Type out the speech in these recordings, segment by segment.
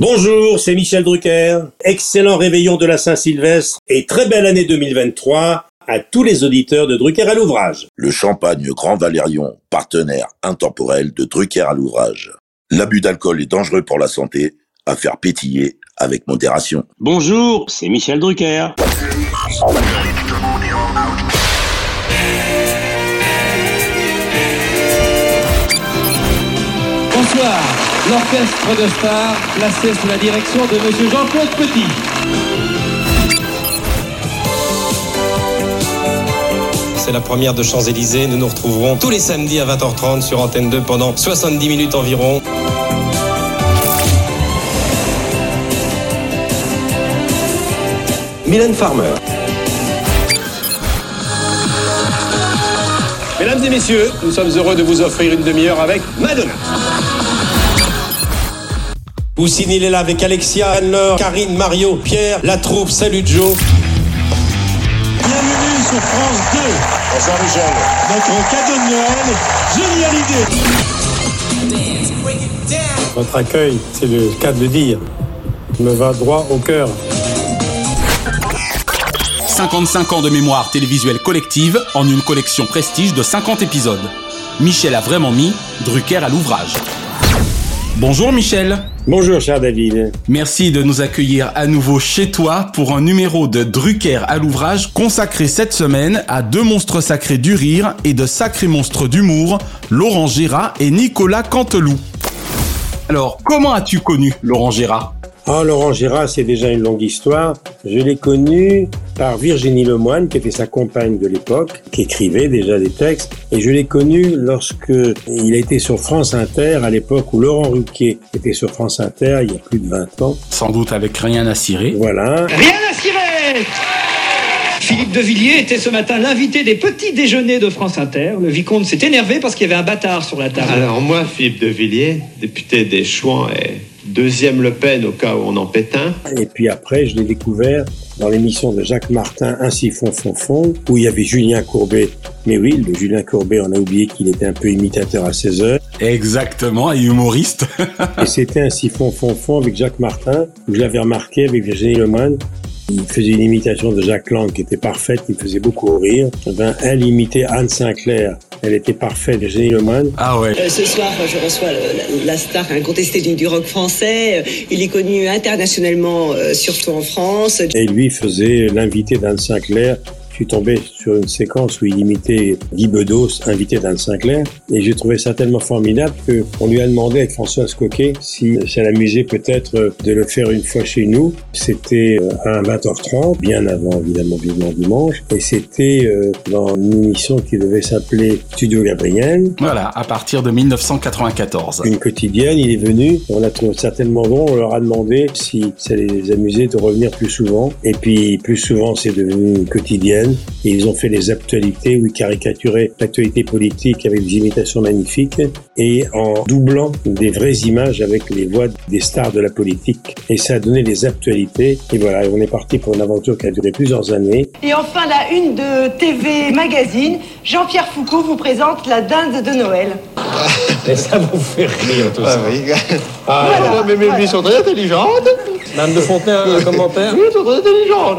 Bonjour, c'est Michel Drucker. Excellent réveillon de la Saint-Sylvestre et très belle année 2023 à tous les auditeurs de Drucker à l'ouvrage. Le champagne Grand Valérion, partenaire intemporel de Drucker à l'ouvrage. L'abus d'alcool est dangereux pour la santé, à faire pétiller avec modération. Bonjour, c'est Michel Drucker. Bonsoir, l'orchestre de stars placé sous la direction de Monsieur Jean-Claude Petit. C'est la première de Champs-Élysées. Nous nous retrouverons tous les samedis à 20h30 sur Antenne 2 pendant 70 minutes environ. Mylène Farmer. Mesdames et messieurs, nous sommes heureux de vous offrir une demi-heure avec Madonna. Poussine, il est là avec Alexia, Anne-Laure, Karine, Mario, Pierre, la troupe. Salut Joe. Bienvenue sur France 2. Bonsoir Michel. Notre cadeau de Noël, génial idée. Votre accueil, c'est le cas de le dire, me va droit au cœur. 55 ans de mémoire télévisuelle collective en une collection prestige de 50 épisodes. Michel a vraiment mis Drucker à l'ouvrage. Bonjour Michel. Bonjour cher David. Merci de nous accueillir à nouveau chez toi pour un numéro de Drucker à l'ouvrage consacré cette semaine à deux monstres sacrés du rire et de sacrés monstres d'humour, Laurent Gérard et Nicolas Canteloup. Alors, comment as-tu connu Laurent Gérard? Ah, Laurent Gérard, c'est déjà une longue histoire. Je l'ai connu par Virginie Lemoine, qui était sa compagne de l'époque, qui écrivait déjà des textes. Et je l'ai connu lorsque il a été sur France Inter, à l'époque où Laurent Ruquier était sur France Inter, il y a plus de 20 ans. Sans doute avec rien à cirer. Voilà. Rien à cirer Philippe de Villiers était ce matin l'invité des petits déjeuners de France Inter. Le vicomte s'est énervé parce qu'il y avait un bâtard sur la table. Alors moi, Philippe de Villiers, député des Chouans et deuxième Le Pen au cas où on en pète un. Et puis après, je l'ai découvert dans l'émission de Jacques Martin, Ainsi fond fond fond, où il y avait Julien Courbet. Mais oui, le Julien Courbet, on a oublié qu'il était un peu imitateur à 16 heures. Exactement, et humoriste. Et c'était Ainsi fond fond fond avec Jacques Martin, où je l'avais remarqué avec Virginie Lemoine. Il faisait une imitation de Jacques Lang qui était parfaite, il me faisait beaucoup rire. Eh Ben, elle imitait Anne Sinclair. Elle était parfaite, Lemoine. ah ouais. Euh, ce soir, je reçois le- la, la star incontestée du, du rock français. Euh, Il est connu internationalement, euh, surtout en France. Et lui faisait l'invité d'Anne Sinclair. Je suis tombé sur une séquence où il imitait Guy Bedos, invité d'Anne Sinclair. Et j'ai trouvé ça tellement formidable que on lui a demandé avec Françoise Coquet si ça l'amusait peut-être de le faire une fois chez nous. C'était euh, à 20h30, bien avant évidemment Vivement Dimanche. Et c'était euh, dans une émission qui devait s'appeler Studio Gabriel. Voilà, à partir de 1994. Une quotidienne, il est venu, on a trouvé ça tellement bon, on leur a demandé si ça les amusait de revenir plus souvent. Et puis plus souvent c'est devenu une quotidienne. Et ils ont fait les actualités où ils caricaturaient l'actualité politique avec des imitations magnifiques et en doublant des vraies images avec les voix des stars de la politique. Et ça a donné les actualités. Et voilà, on est parti pour une aventure qui a duré plusieurs années. Et enfin, la une de TV Magazine, Jean-Pierre Foucault vous présente la dinde de Noël. Et ça vous fait rire tout ça. oui. Voilà. mais mes sont très intelligentes. Madame de Fontenay, un commentaire Elles sont très intelligentes.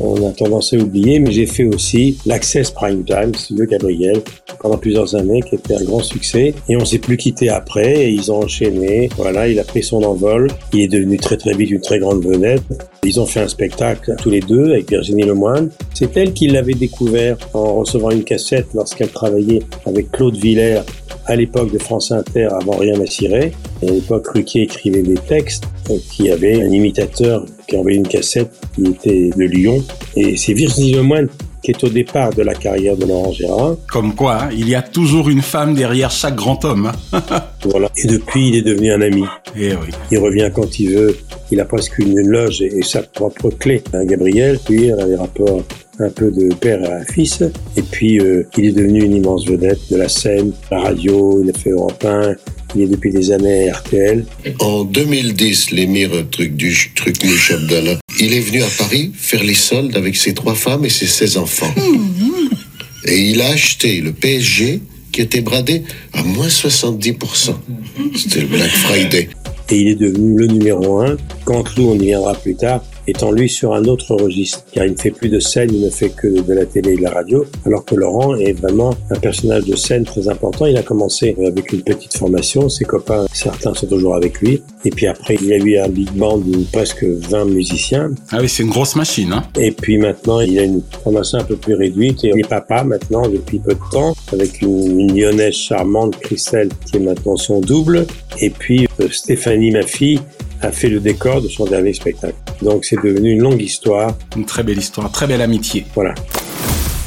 On a tendance à oublier, mais j'ai fait aussi l'Access Prime Time, Studio Gabriel, pendant plusieurs années, qui était un grand succès. Et on s'est plus quitté après, et ils ont enchaîné. Voilà, il a pris son envol. Il est devenu très très vite une très grande vedette. Ils ont fait un spectacle tous les deux avec Virginie Lemoine. C'est elle qui l'avait découvert en recevant une cassette lorsqu'elle travaillait avec Claude Villers à l'époque de France Inter avant Rien à cirer. À l'époque, Ruquier écrivait des textes euh, qui avait un imitateur qui une cassette qui était de Lyon. Et c'est Virginie Lemoine qui est au départ de la carrière de Laurent Gérard. Comme quoi, hein, il y a toujours une femme derrière chaque grand homme. hein. Voilà. Et depuis, il est devenu un ami. Eh oui. Il revient quand il veut. Il a presque une loge et sa propre clé. Hein, Gabriel, puis on a des rapports un peu de père à fils. Et puis, euh, il est devenu une immense vedette de la scène, la radio, il a fait Europe 1, il est depuis des années à RTL. En 2010, l'émir truc du truc du Chabdallah, il est venu à Paris faire les soldes avec ses trois femmes et ses 16 enfants. Et il a acheté le PSG qui était bradé à moins 70%. C'était le Black Friday. et il est devenu le numéro un. Canteloup, on y viendra plus tard, étant lui sur un autre registre, car il ne fait plus de scène, il ne fait que de la télé et de la radio, alors que Laurent est vraiment un personnage de scène très important. Il a commencé avec une petite formation, ses copains, certains sont toujours avec lui, et puis après il y a eu un big band de presque 20 musiciens. Ah oui, c'est une grosse machine. Hein et puis maintenant il a une formation un peu plus réduite, et il est papa maintenant depuis peu de temps, avec une, une lyonnaise charmante, Christelle, qui est maintenant son double, et puis euh, Stéphanie, ma fille, a fait le décor de son dernier spectacle. Donc c'est devenu une longue histoire. Une très belle histoire, très belle amitié. Voilà.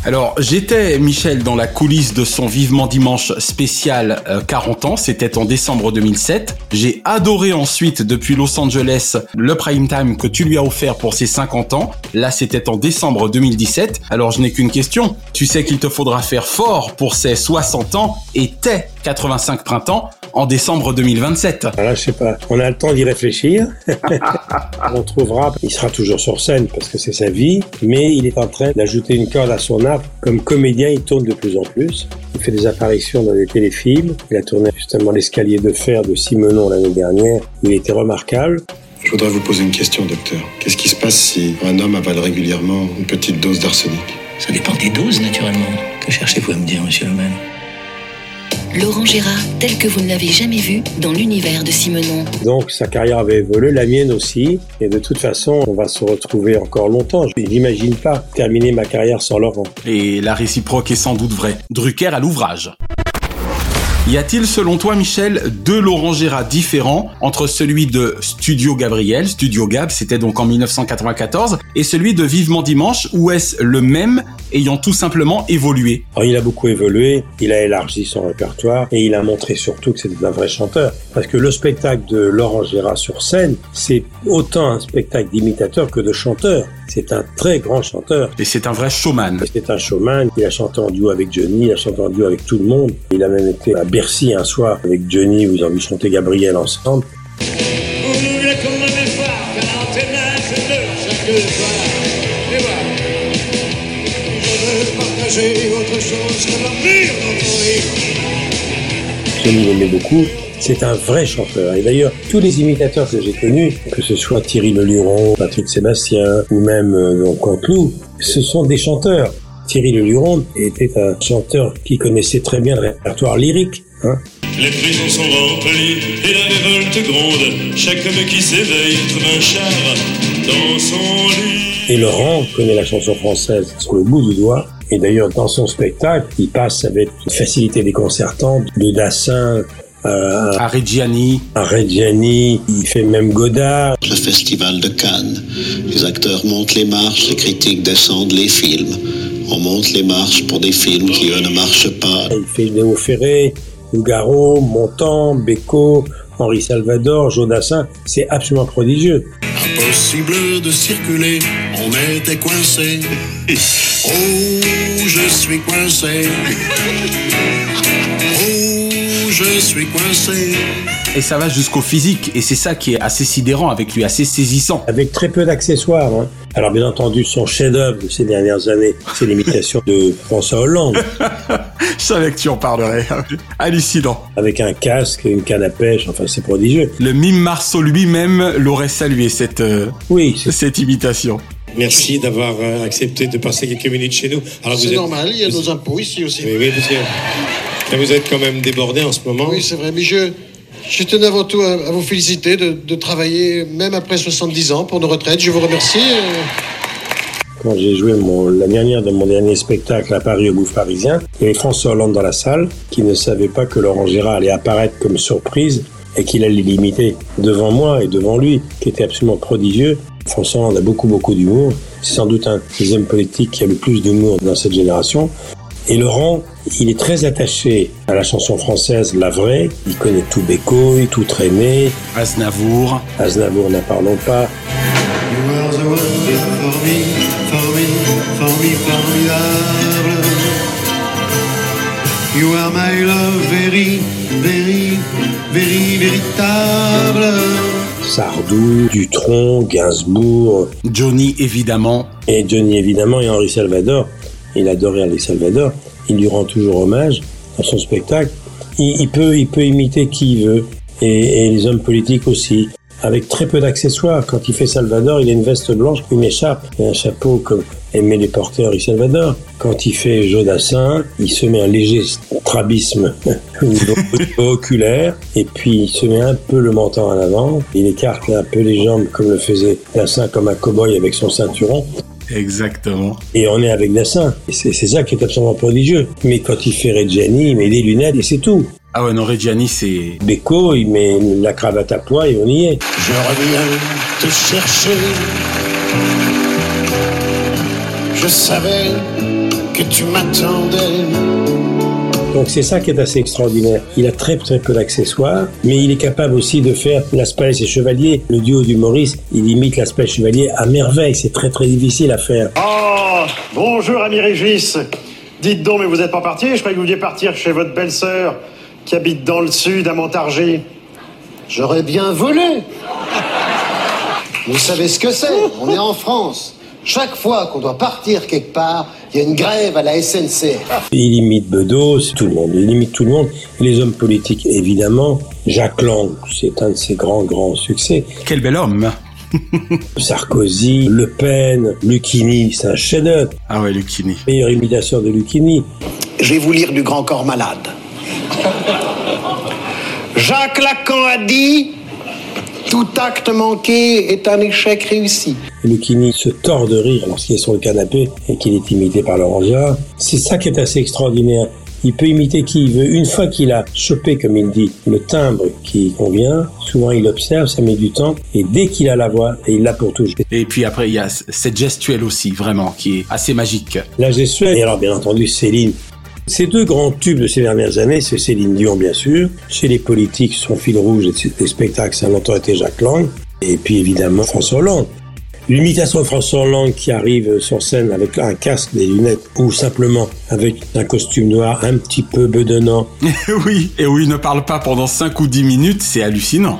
Alors, j'étais, Michel, dans la coulisse de son Vivement Dimanche spécial euh, 40 ans. C'était en décembre 2007. J'ai adoré ensuite, depuis Los Angeles, le prime time que tu lui as offert pour ses 50 ans. Là, c'était en décembre 2017. Alors, je n'ai qu'une question. Tu sais qu'il te faudra faire fort pour ses 60 ans et tes 85 printemps en décembre 2027. Voilà, je sais pas. On a le temps d'y réfléchir. On trouvera. Il sera toujours sur scène parce que c'est sa vie, mais il est en train d'ajouter une corde à son arc. Comme comédien, il tourne de plus en plus. Il fait des apparitions dans des téléfilms. Il a tourné justement l'escalier de fer de Simenon l'année dernière. Il était remarquable. Je voudrais vous poser une question, docteur. Qu'est-ce qui se passe si un homme avale régulièrement une petite dose d'arsenic? Ça dépend des doses, naturellement. Que cherchez-vous à me dire, monsieur le maire Laurent Gérard, tel que vous ne l'avez jamais vu dans l'univers de Simenon. Donc sa carrière avait évolué, la mienne aussi. Et de toute façon, on va se retrouver encore longtemps. Je n'imagine pas terminer ma carrière sans Laurent. Et la réciproque est sans doute vraie. Drucker à l'ouvrage. Y a-t-il, selon toi, Michel, deux Laurent Gérard différents entre celui de Studio Gabriel, Studio Gab, c'était donc en 1994, et celui de Vivement Dimanche, ou est-ce le même, ayant tout simplement évolué? Alors, il a beaucoup évolué, il a élargi son répertoire, et il a montré surtout que c'était un vrai chanteur. Parce que le spectacle de Laurent Gérard sur scène, c'est autant un spectacle d'imitateur que de chanteur. C'est un très grand chanteur. Et c'est un vrai showman. C'est un showman. Il a chanté en duo avec Johnny, il a chanté en duo avec tout le monde. Il a même été à Bercy un soir avec Johnny ont vu chanter Gabriel ensemble. Johnny l'aimait beaucoup. C'est un vrai chanteur. Et d'ailleurs, tous les imitateurs que j'ai connus, que ce soit Thierry Leluron, Patrick Sébastien ou même euh, donc ce sont des chanteurs. Thierry Leluron était un chanteur qui connaissait très bien le répertoire lyrique. Hein. Les prisons sont remplies et la révolte gronde. Chaque homme qui s'éveille trouve un char dans son lit. Et Laurent connaît la chanson française sur le bout du doigt. Et d'ailleurs, dans son spectacle, il passe avec une facilité déconcertante de Dassin euh, à Reggiani. À Reggiani, il fait même Godard. Le festival de Cannes. Les acteurs montent les marches, les critiques descendent les films. On monte les marches pour des films qui, eux, ne marchent pas. Il fait Léo Ferré, Nougaro, Montand, Beko, Henri Salvador, Jodassin. C'est absolument prodigieux. Impossible de circuler, on était coincé. Oh, je suis coincé. Oh, je suis coincé. Et ça va jusqu'au physique, et c'est ça qui est assez sidérant avec lui, assez saisissant. Avec très peu d'accessoires. Hein. Alors bien entendu, son chef-d'œuvre de ces dernières années, c'est l'imitation de François Hollande. Je savais que tu en parlerais. Hallucinant. Avec un casque, une canne à pêche, enfin c'est prodigieux. Le mime Marceau lui-même l'aurait salué cette, euh, oui, cette imitation. Merci d'avoir euh, accepté de passer quelques minutes chez nous. C'est normal, il y a nos impôts ici aussi. Oui, oui, parce que vous êtes quand même débordé en ce moment. Oui, c'est vrai, mais je, je tenais avant tout à, vous féliciter de, travailler même après 70 ans pour nos retraites. Je vous remercie. Quand j'ai joué mon, la dernière de mon dernier spectacle à Paris au Bouffe Parisien, il y avait François Hollande dans la salle qui ne savait pas que Laurent Gérard allait apparaître comme surprise et qu'il allait l'imiter devant moi et devant lui, qui était absolument prodigieux. François Hollande a beaucoup, beaucoup d'humour. C'est sans doute un des hommes politiques qui a le plus d'humour dans cette génération. Et Laurent, il est très attaché à la chanson française, la vraie. Il connaît tout Bécoy, tout Traîné. Aznavour. Aznavour, n'en parlons pas. You are the one for me, for me, for me, formidable. You are my love, very, very, very, véritable. Sardou, Dutronc, Gainsbourg. Johnny, évidemment. Et Johnny, évidemment, et Henri Salvador. Il adorait Henri Salvador. Il lui rend toujours hommage dans son spectacle. Il, peut, il peut imiter qui il veut. et, les hommes politiques aussi avec très peu d'accessoires. Quand il fait Salvador, il a une veste blanche, une écharpe et un chapeau comme aimaient les porteurs du Salvador. Quand il fait Jodassin, il se met un léger strabisme oculaire et puis il se met un peu le menton en avant. Il écarte un peu les jambes comme le faisait Dassin comme un cow-boy avec son ceinturon. Exactement. Et on est avec Dassin. Et C'est ça qui est absolument prodigieux. Mais quand il fait Reggiani, il met des lunettes et c'est tout. Ah ouais, non, Reggiani, c'est... Beko, il met la cravate à pois et on y est. Je reviens te chercher. Je savais que tu m'attendais. Donc c'est ça qui est assez extraordinaire. Il a très très peu d'accessoires, mais il est capable aussi de faire Las Palais et Chevalier. Le duo du Maurice, il imite Las Palais et Chevalier à merveille. C'est très très difficile à faire. Oh, bonjour ami Régis. Dites donc, mais vous n'êtes pas parti Je croyais que vous vouliez partir chez votre belle-sœur qui habite dans le sud, à Montargis. J'aurais bien volé. Vous savez ce que c'est On est en France. Chaque fois qu'on doit partir quelque part, il y a une grève à la SNCF. Il imite Bedos, tout le monde. Il imite tout le monde. Les hommes politiques, évidemment. Jacques Lang, c'est un de ses grands grands succès. Quel bel homme Sarkozy, Le Pen, Lucchini, c'est un chef-d'œuvre. Ah ouais, Lucchini. Meilleure imitation de Lucchini. Je vais vous lire du Grand Corps Malade. Jacques Lacan a dit Tout acte manqué est un échec réussi. Lucchini se tord de rire lorsqu'il est sur le canapé et qu'il est imité par Laurent Gérard. C'est ça qui est assez extraordinaire. Il peut imiter qui il veut. Une fois qu'il a chopé, comme il dit, le timbre qui convient, souvent il observe, ça met du temps, et dès qu'il a la voix, et il l'a pour toujours. Et puis après, il y a cette gestuelle aussi, vraiment, qui est assez magique. La gestuelle, et alors bien entendu Céline. Ces deux grands tubes de ces dernières années, c'est Céline Dion bien sûr. Chez les politiques, son fil rouge des spectacles, ça a longtemps été Jacques Lang. Et puis évidemment François Hollande. L'imitation de François Hollande qui arrive sur scène avec un casque, des lunettes ou simplement avec un costume noir un petit peu bedonnant. oui, et où il ne parle pas pendant 5 ou 10 minutes, c'est hallucinant.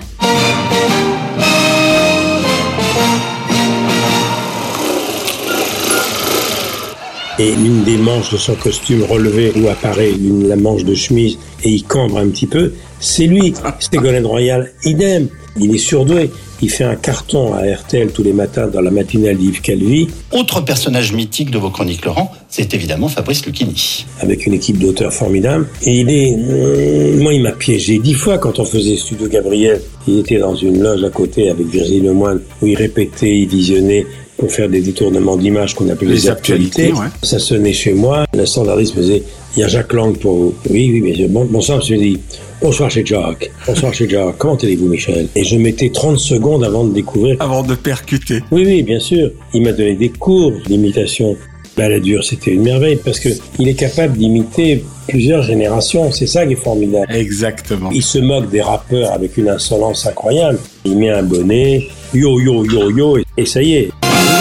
Et l'une des manches de son costume relevée où apparaît une- la manche de chemise et il cambre un petit peu, c'est lui. Ségolène Royal, idem. Il est surdoué. Il fait un carton à RTL tous les matins dans la matinale d'Yves Calvi. Autre personnage mythique de vos chroniques, Laurent, c'est évidemment Fabrice Lucchini. avec une équipe d'auteurs formidables. Et il est, euh, moi, il m'a piégé dix fois quand on faisait Studio Gabriel. Il était dans une loge à côté avec Virginie Lemoine où il répétait, il visionnait pour faire des détournements d'images qu'on appelait les, Les actualités. actualités, ouais. Ça sonnait chez moi. Le standardiste me disait, il y a Jacques Lang pour vous. Oui, oui, mais bon, bon sang, je me dis, bonsoir chez Jacques. Bonsoir chez Jacques. Comment allez-vous, Michel? Et je mettais 30 secondes avant de découvrir. Avant de percuter. Oui, oui, bien sûr. Il m'a donné des cours d'imitation. Balladur, c'était une merveille parce que il est capable d'imiter plusieurs générations. C'est ça qui est formidable. Exactement. Il se moque des rappeurs avec une insolence incroyable. Il met un bonnet, yo, yo, yo, yo, et ça y est.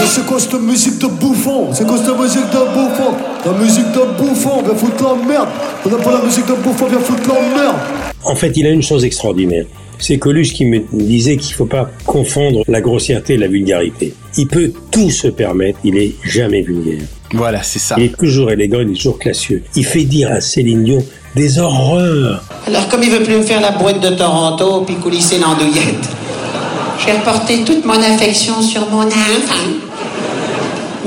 C'est quoi cette musique de bouffon? C'est quoi cette musique de bouffon? La musique de bouffon, viens foutre la merde On n'a pas la musique de bouffon, viens foutre la merde En fait, il a une chose extraordinaire. C'est Coluche qui me disait qu'il faut pas confondre la grossièreté et la vulgarité. Il peut tout se permettre, il est jamais vulgaire. Voilà, c'est ça. Il est toujours élégant, il est toujours classieux. Il fait dire à Céline Dion des horreurs. Alors, comme il veut plus me faire la boîte de Toronto puis coulisser l'andouillette, j'ai reporté toute mon affection sur mon enfant.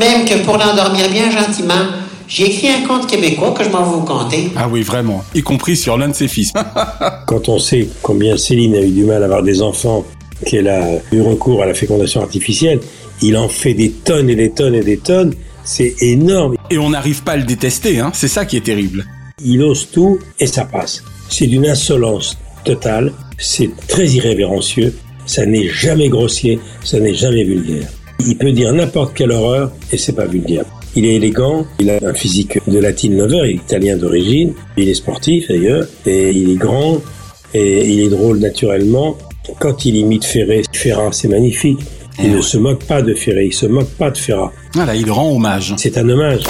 Même que pour l'endormir bien gentiment, j'ai écrit un conte québécois que je m'en vais vous conter. Ah oui, vraiment. Y compris sur l'un de ses fils. Quand on sait combien Céline a eu du mal à avoir des enfants, qu'elle a eu recours à la fécondation artificielle, il en fait des tonnes et des tonnes et des tonnes. C'est énorme. Et on n'arrive pas à le détester, hein. C'est ça qui est terrible. Il ose tout et ça passe. C'est d'une insolence totale. C'est très irrévérencieux. Ça n'est jamais grossier. Ça n'est jamais vulgaire. Il peut dire n'importe quelle horreur et c'est pas vulgaire. Il est élégant, il a un physique de latin lover, il est italien d'origine, il est sportif d'ailleurs, et il est grand, et il est drôle naturellement. Quand il imite Ferré, Ferrat, c'est magnifique. Il ne se moque pas de Ferré, il se moque pas de Ferrat. Voilà, il rend hommage. C'est un hommage.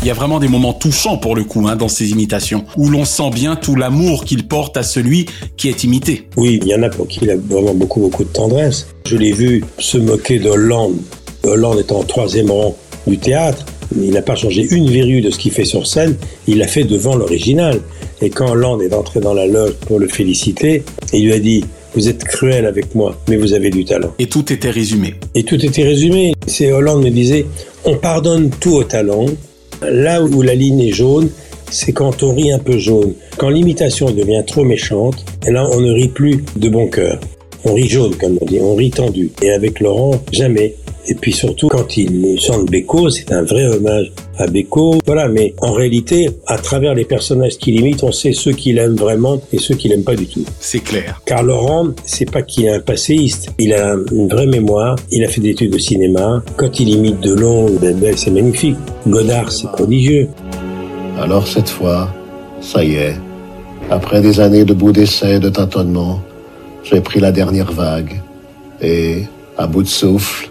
Il y a vraiment des moments touchants pour le coup hein, dans ses imitations, où l'on sent bien tout l'amour qu'il porte à celui qui est imité. Oui, il y en a pour qui il a vraiment beaucoup, beaucoup de tendresse. Je l'ai vu se moquer d'Hollande. Hollande est en troisième rang du théâtre. Il n'a pas changé une virgule de ce qu'il fait sur scène. Il l'a fait devant l'original. Et quand Hollande est entré dans la loge pour le féliciter, il lui a dit vous êtes cruel avec moi, mais vous avez du talent. Et tout était résumé. Et tout était résumé. C'est Hollande me disait, on pardonne tout au talent. Là où la ligne est jaune, c'est quand on rit un peu jaune. Quand l'imitation devient trop méchante, là on ne rit plus de bon cœur. On rit jaune, comme on dit, on rit tendu. Et avec Laurent, jamais. Et puis surtout, quand il chante Beko, c'est un vrai hommage à Beko. Voilà, mais en réalité, à travers les personnages qu'il imite, on sait ceux qu'il aime vraiment et ceux qu'il aime pas du tout. C'est clair. Car Laurent, c'est pas qu'il est un passéiste. Il a une vraie mémoire. Il a fait des études de cinéma. Quand il imite Delon, ben, c'est magnifique. Godard, c'est prodigieux. Alors cette fois, ça y est. Après des années de bout d'essai, de tâtonnement, j'ai pris la dernière vague. Et, à bout de souffle,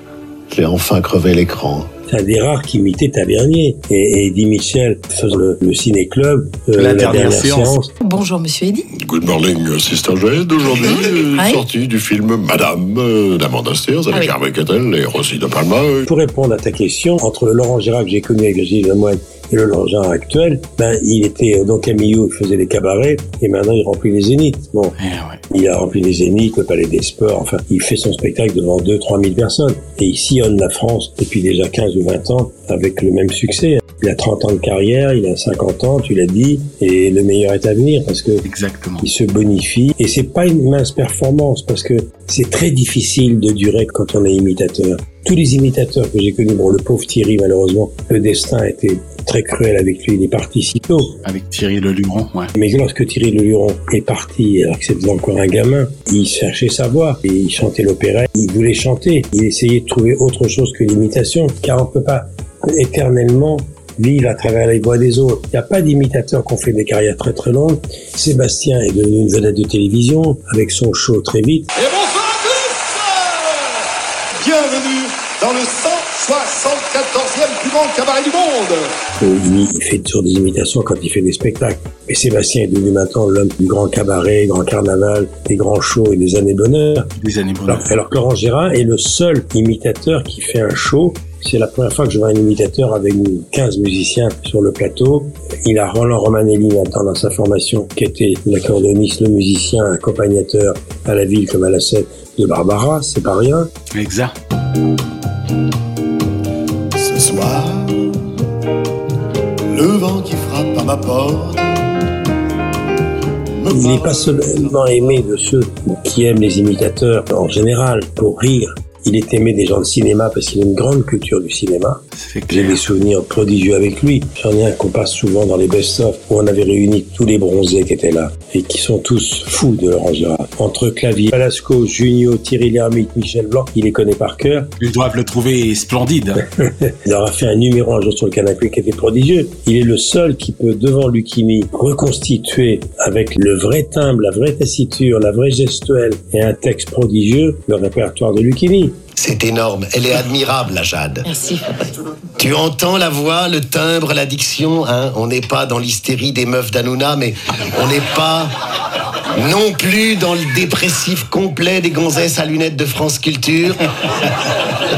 j'ai enfin crevé l'écran. C'est un des rares qui imitait Tavernier. Et, et Eddie Michel faisait le, le ciné-club, euh, La dernière séance. Bonjour, monsieur Eddy. Good morning, Sister Jade. Aujourd'hui, euh, Oui. sortie du film Madame euh, d'Amanda Steers avec Ah oui. Harvey Keitel et Rossi de Palma. Pour répondre à ta question, entre le Laurent Gérard que j'ai connu avec Gilles Lemoyne et le Gérard actuel, ben, il était euh, donc à Millau, il faisait des cabarets, et maintenant il remplit les zéniths. Bon. Il a rempli les zéniths, le Palais des Sports, enfin, il fait son spectacle devant 2 3 000 personnes. Et il sillonne la France depuis déjà 15 ou 20 ans avec le même succès. Il a 30 ans de carrière, il a 50 ans, tu l'as dit, et le meilleur est à venir parce que Exactement. il se bonifie. Et c'est pas une mince performance parce que c'est très difficile de durer quand on est imitateur. Tous les imitateurs que j'ai connus, bon, le pauvre Thierry, malheureusement, le destin a été très cruel avec lui. Il est parti si tôt. Avec Thierry Leluron, ouais. Mais lorsque Thierry Leluron est parti, alors que c'était encore un gamin, il cherchait sa voix et il chantait l'opéra. Il voulait chanter. Il essayait de trouver autre chose que l'imitation, car on peut pas éternellement vivre à travers les voix des autres. Il n'y a pas d'imitateurs qui ont fait des carrières très très longues. Sébastien est devenu une vedette de télévision avec son show très vite. Et bonsoir à tous Bienvenue dans le 174e plus grand cabaret du monde Il, il fait toujours des imitations quand il fait des spectacles. Mais Sébastien est devenu maintenant l'homme du grand cabaret, grand carnaval, des grands shows et des années bonheur. Des années bonheur. Alors, alors que Laurent Gérard est le seul imitateur qui fait un show. C'est la première fois que je vois un imitateur avec 15 musiciens sur le plateau. Il a Roland Romanelli maintenant dans sa formation, qui était l'accordéoniste, le musicien, accompagnateur à la ville comme à la scène de Barbara, c'est pas rien. Exact. Ce soir, le vent qui frappe à ma porte Il n'est pas seulement aimé de ceux qui aiment les imitateurs en général pour rire. Il est aimé des gens de cinéma parce qu'il a une grande culture du cinéma. J'ai des souvenirs prodigieux avec lui. J'en ai un qu'on passe souvent dans les best-of où on avait réuni tous les bronzés qui étaient là et qui sont tous fous de Laurent Gérard. Entre Clavier, Palasco, Junio, Thierry Lhermitte, Michel Blanc, il les connaît par cœur. Ils doivent le trouver splendide. Il aura fait un numéro un jour sur le canapé qui était prodigieux. Il est le seul qui peut, devant Lucchini, reconstituer avec le vrai timbre, la vraie tessiture, la vraie gestuelle et un texte prodigieux le répertoire de Lucchini. C'est énorme. Elle est admirable, la Jade. Merci. Tu entends la voix, le timbre, la diction. Hein? On n'est pas dans l'hystérie des meufs d'Anouna, mais on n'est pas non plus dans le dépressif complet des gonzesses à lunettes de France Culture.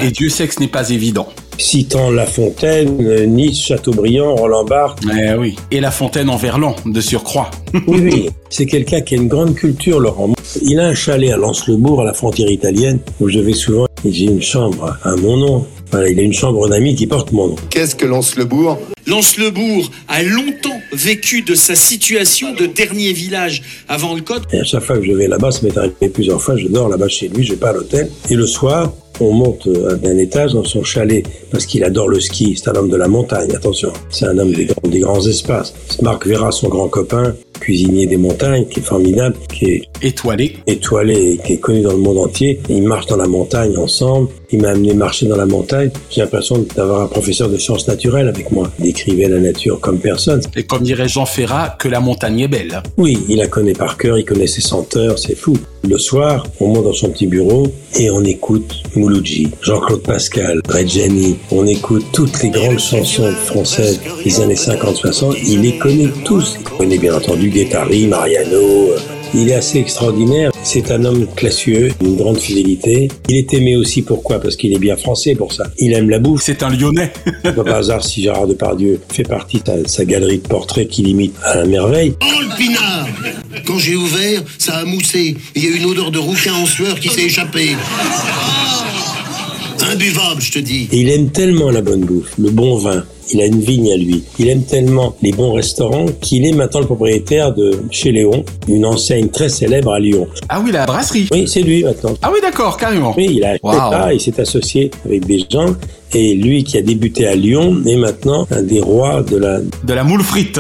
Et Dieu sait que ce n'est pas évident. Citant La Fontaine, euh, Nice, Chateaubriand, Roland Barthes. Eh oui. Et La Fontaine en Verlan, de surcroît. Oui, oui. C'est quelqu'un qui a une grande culture, Laurent. Il a un chalet à Lens-le-Bourg, à la frontière italienne, où je vais souvent. Et j'ai une chambre à mon nom. Voilà, il a une chambre d'amis qui porte mon nom. Qu'est-ce que Lance-le-Bourg Lance-le-Bourg a longtemps vécu de sa situation de dernier village avant le Code. Et à chaque fois que je vais là-bas, ça m'est arrivé plusieurs fois, je dors là-bas chez lui, je vais pas à l'hôtel. Et le soir, on monte euh, d'un étage dans son chalet parce qu'il adore le ski. C'est un homme de la montagne, attention. C'est un homme des, grands- des grands espaces. Marc Vera, son grand copain, cuisinier des montagnes, qui est formidable, qui est étoilé, étoilé, qui est connu dans le monde entier. Ils marchent dans la montagne ensemble. Il m'a amené marcher dans la montagne. J'ai l'impression d'avoir un professeur de sciences naturelles avec moi. Il décrivait la nature comme personne. Et comme dirait Jean Ferrat, que la montagne est belle. Oui, il la connaît par cœur, il connaît ses senteurs, c'est fou. Le soir, on monte dans son petit bureau et on écoute Mouloudji, Jean-Claude Pascal, Reggiani. On écoute toutes les grandes chansons françaises des années 50-60. Il les connaît tous. Il connaît bien entendu Guettari, Mariano, euh, Il est assez extraordinaire. C'est un homme classieux, une grande fidélité. Il est aimé aussi pourquoi? Parce qu'il est bien français pour ça. Il aime la bouffe. C'est un Lyonnais. C'est pas par hasard si Gérard Depardieu fait partie de sa galerie de portraits qu'il imite à la merveille. Oh le pinard Quand j'ai ouvert, ça a moussé. Il y a une odeur de rouquin en sueur qui s'est échappée. Ah Imbuvable, je te dis. Et il aime tellement la bonne bouffe, le bon vin. Il a une vigne à lui. Il aime tellement les bons restaurants qu'il est maintenant le propriétaire de chez Léon, une enseigne très célèbre à Lyon. Ah oui, la brasserie. Oui, c'est lui maintenant. Ah oui, d'accord, carrément. Oui, il a acheté Wow. ça, il s'est associé avec des gens. Et lui qui a débuté à Lyon est maintenant un des rois de la, De la moule frite.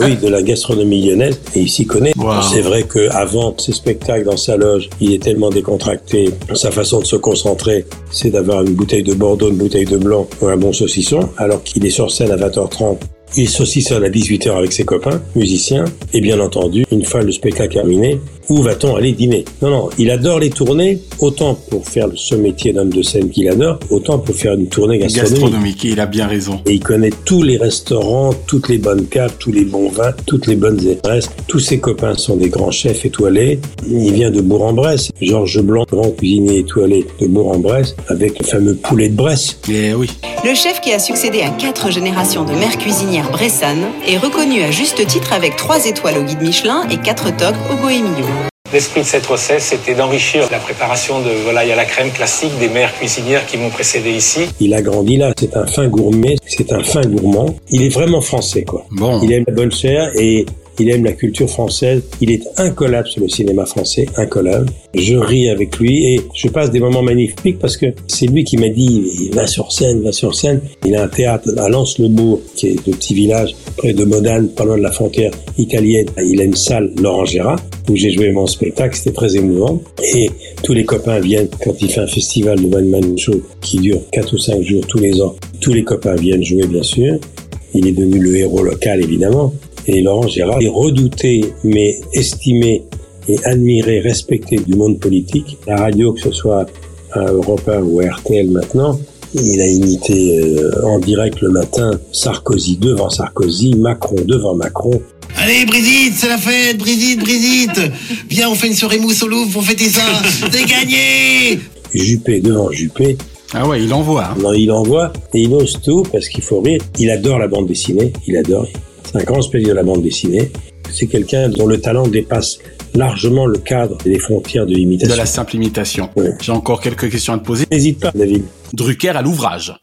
oui, de la gastronomie lyonnaise. Et il s'y connaît. Wow. C'est vrai que avant ses spectacles dans sa loge, il est tellement décontracté. Sa façon de se concentrer, c'est d'avoir une bouteille de Bordeaux, une bouteille de blanc ou un bon saucisson. Alors qu'il est sur scène à 20h30, il saucissonne à 18h avec ses copains, musiciens. Et bien entendu, une fois le spectacle terminé, où va-t-on aller dîner? Non, non, il adore les tournées, autant pour faire ce métier d'homme de scène qu'il adore, autant pour faire une tournée gastronomique. Gastronomique, il a bien raison. Et il connaît tous les restaurants, toutes les bonnes caves, tous les bons vins, toutes les bonnes adresses. Tous ses copains sont des grands chefs étoilés. Il vient de Bourg-en-Bresse. Georges Blanc, grand cuisinier étoilé de Bourg-en-Bresse, avec le fameux poulet de Bresse. Eh oui. Le chef qui a succédé à quatre générations de mères cuisinières bressanes est reconnu à juste titre avec trois étoiles au guide Michelin et quatre toques au Bohémio. L'esprit de cette recette, c'était d'enrichir la préparation de volaille à la crème classique des mères cuisinières qui m'ont précédé ici. Il a grandi là. C'est un fin gourmet. C'est un fin gourmand. Il est vraiment français, quoi. Bon. Il aime la bonne chair et il aime la culture française. Il est incollable sur le cinéma français, incollable. Je ris avec lui et je passe des moments magnifiques parce que c'est lui qui m'a dit va sur scène, va sur scène. Il a un théâtre à Lens-le-Bourg, qui est le petit village près de Modane, pas loin de la frontière italienne. Il a une salle Laurent Gérard où j'ai joué mon spectacle. C'était très émouvant et tous les copains viennent quand il fait un festival de One Man Show qui dure 4 ou 5 jours tous les ans. Tous les copains viennent jouer, bien sûr. Il est devenu le héros local, évidemment. Et Laurent Gérard est redouté, mais estimé et admiré, respecté du monde politique. La radio, que ce soit à Europe 1 ou à RTL maintenant, il a imité euh, en direct le matin Sarkozy devant Sarkozy, Macron devant Macron. Allez, Brigitte, c'est la fête, Brigitte, Brigitte Viens, on fait une soirée mousse au Louvre pour fêter ça C'est gagné Juppé devant Juppé. Ah ouais, il envoie. hein. Non, il envoie et il ose tout parce qu'il faut rire. Il adore la bande dessinée, il adore. Un grand spécialiste de la bande dessinée. C'est quelqu'un dont le talent dépasse largement le cadre et les frontières de l'imitation. De la simple imitation. J'ai encore quelques questions à te poser. N'hésite pas, David. Drucker à l'ouvrage.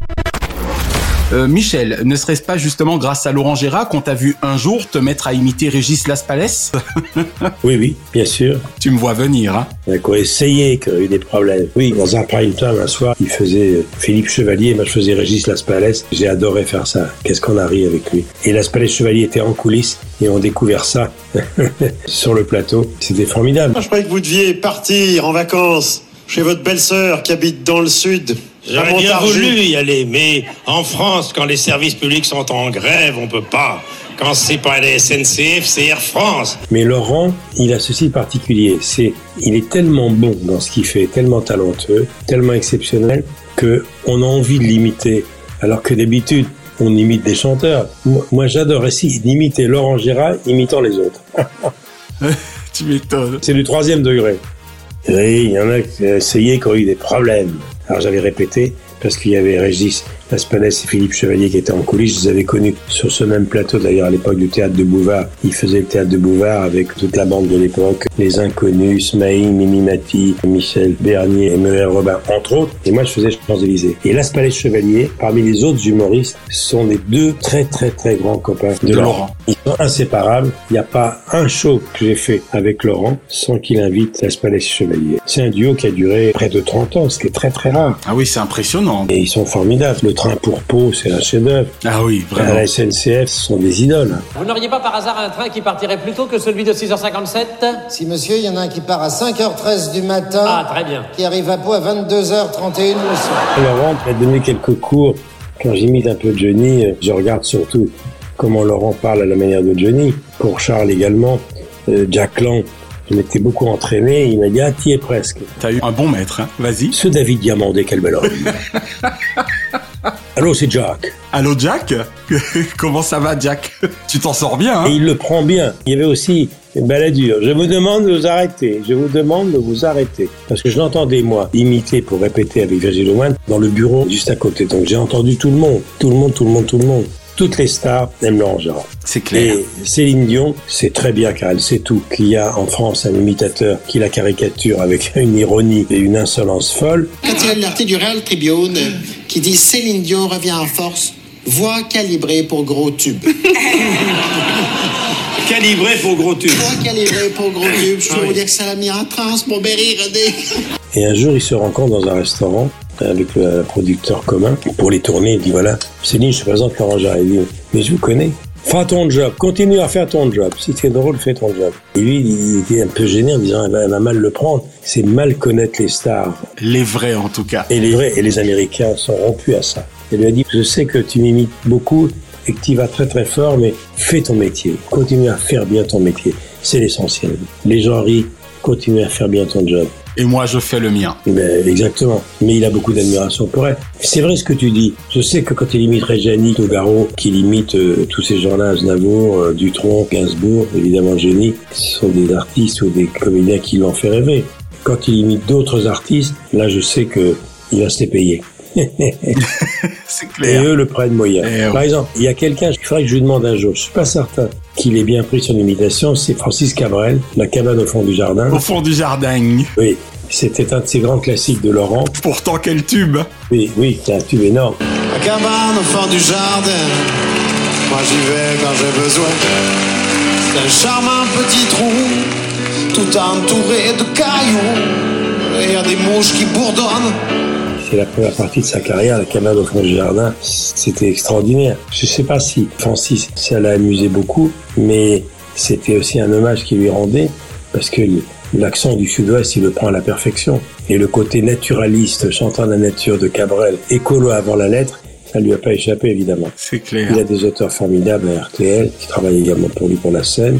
Euh, Michel, ne serait-ce pas justement grâce à Laurent Gérard qu'on t'a vu un jour te mettre à imiter Régis Laspalès Oui, oui, bien sûr. Tu me vois venir, hein On a quoi essayer qu'il y a eu des problèmes. Oui, dans un prime time, un soir, il faisait Philippe Chevalier, moi je faisais Régis Laspalès. J'ai adoré faire ça. Qu'est-ce qu'on a ri avec lui. Et Laspalès Chevalier était en coulisses et on découvert ça sur le plateau. C'était formidable. Je croyais que vous deviez partir en vacances chez votre belle-sœur qui habite dans le sud. J'aurais bien voulu y aller, mais en France, quand les services publics sont en grève, on peut pas. Quand c'est pas la SNCF, c'est Air France. Mais Laurent, il a ceci de particulier, c'est il est tellement bon dans ce qu'il fait, tellement talentueux, tellement exceptionnel que on a envie de l'imiter. Alors que d'habitude, on imite des chanteurs. Moi, moi, j'adorais si d'imiter Laurent Gérard imitant les autres. tu m'étonnes. C'est du troisième degré. Oui, il y en a qui ont essayé qui ont eu des problèmes. Alors j'avais répété parce qu'il y avait Régis Laspalès et Philippe Chevalier qui étaient en coulisses. Je les avais connus sur ce même plateau d'ailleurs à l'époque du théâtre de Bouvard. Ils faisaient le théâtre de Bouvard avec toute la bande de l'époque, les inconnus, Smaïn, Mimimati, Michel Bernier et Muriel Robin, entre autres. Et moi je faisais Champs-Élysées. Et Laspalès Chevalier, parmi les autres humoristes, sont les deux très très très grands copains de, De Laurent. Laurent. Ils sont inséparables. Il n'y a pas un show que j'ai fait avec Laurent sans qu'il invite Laspalès Chevalier. C'est un duo qui a duré près de 30 ans, ce qui est très très rare. Ah oui, c'est impressionnant. Et ils sont formidables. Le train pour Pau, c'est un chef-d'œuvre. Ah oui, À vraiment. la SNCF, ce sont des idoles. Vous n'auriez pas par hasard un train qui partirait plus tôt que celui de 6h57 Si monsieur, il y en a un qui part à 5h13 du matin. Ah, très bien. Qui arrive à Pau à 22h31 le soir. Laurent m'a donné quelques cours. Quand j'imite un peu Johnny, euh, je regarde surtout comment Laurent parle à la manière de Johnny. Pour Charles également, euh, Jack Lang, je m'étais beaucoup entraîné. Il m'a dit, ah, t'y es presque. T'as eu un bon maître, hein Vas-y. Ce David Diamandé, quel bel homme. Allô, c'est Jack. Allô, Jack? Comment ça va, Jack? Tu t'en sors bien, hein? Et il le prend bien. Il y avait aussi une baladure. Je vous demande de vous arrêter. Je vous demande de vous arrêter. Parce que je l'entendais, moi, imiter pour répéter avec Virgil Lemoine dans le bureau juste à côté. Donc j'ai entendu tout le monde. Tout le monde, tout le monde, tout le monde. Toutes les stars aiment Laurent Gérard. C'est clair. Et Céline Dion, c'est très bien car elle sait tout. Qu'il y a en France un imitateur qui la caricature avec une ironie et une insolence folle. Quand il y a l'article du Real Tribune qui dit Céline Dion revient en force, voix calibrée pour gros tubes. Calibré pour gros tubes. Voix calibrée pour gros tubes. Je peux vous dire que ça l'a mis en transe, mon Berry René. Et un jour, ils se rencontrent dans un restaurant avec le producteur commun pour les tourner. Il dit voilà, Céline, je te présente Laurent Jarre. Il dit mais je vous connais. Fais ton job, continue à faire ton job. Si c'est drôle, fais ton job. Et lui, il était un peu gêné en disant elle va, elle va mal le prendre. C'est mal connaître les stars. Les vrais, en tout cas. Et les vrais, et les Américains sont rompus à ça. Il lui a dit je sais que tu m'imites beaucoup et que tu vas très très fort, mais fais ton métier. Continue à faire bien ton métier. C'est l'essentiel. Les gens rient, continue à faire bien ton job. Et moi, je fais le mien. Ben, exactement. Mais il a beaucoup d'admiration pour elle. C'est vrai ce que tu dis. Je sais que quand il imite Reggiani, Togaro, qu'il imite euh, tous ces gens-là, Aznavour, euh, Dutronc, Gainsbourg, évidemment Génie, ce sont des artistes ou des comédiens qui l'ont fait rêver. Quand il imite d'autres artistes, là, je sais que il va se les payer. C'est Et clair. eux le prennent moyen. Eh Par oui. exemple, il y a quelqu'un, il faudrait que je lui demande un jour, je suis pas certain qu'il ait bien pris son imitation, c'est Francis Cabrel, La cabane au fond du jardin. Au fond du jardin. Oui, c'était un de ces grands classiques de Laurent. Pourtant, quel tube Oui, oui, c'est un tube énorme. La cabane au fond du jardin. Moi j'y vais quand j'ai besoin. C'est un charmant petit trou, tout entouré de cailloux. Et il y a des mouches qui bourdonnent. C'est la première partie de sa carrière, La cabane au fond du jardin. C'était extraordinaire. Je sais pas si Francis, ça l'a amusé beaucoup, mais c'était aussi un hommage qu'il lui rendait, parce que l'accent du sud-ouest, il le prend à la perfection. Et le côté naturaliste, chantant la nature de Cabrel, écolo avant la lettre, ça lui a pas échappé, évidemment. C'est clair. Il a des auteurs formidables à RTL, qui travaillent également pour lui pour la scène.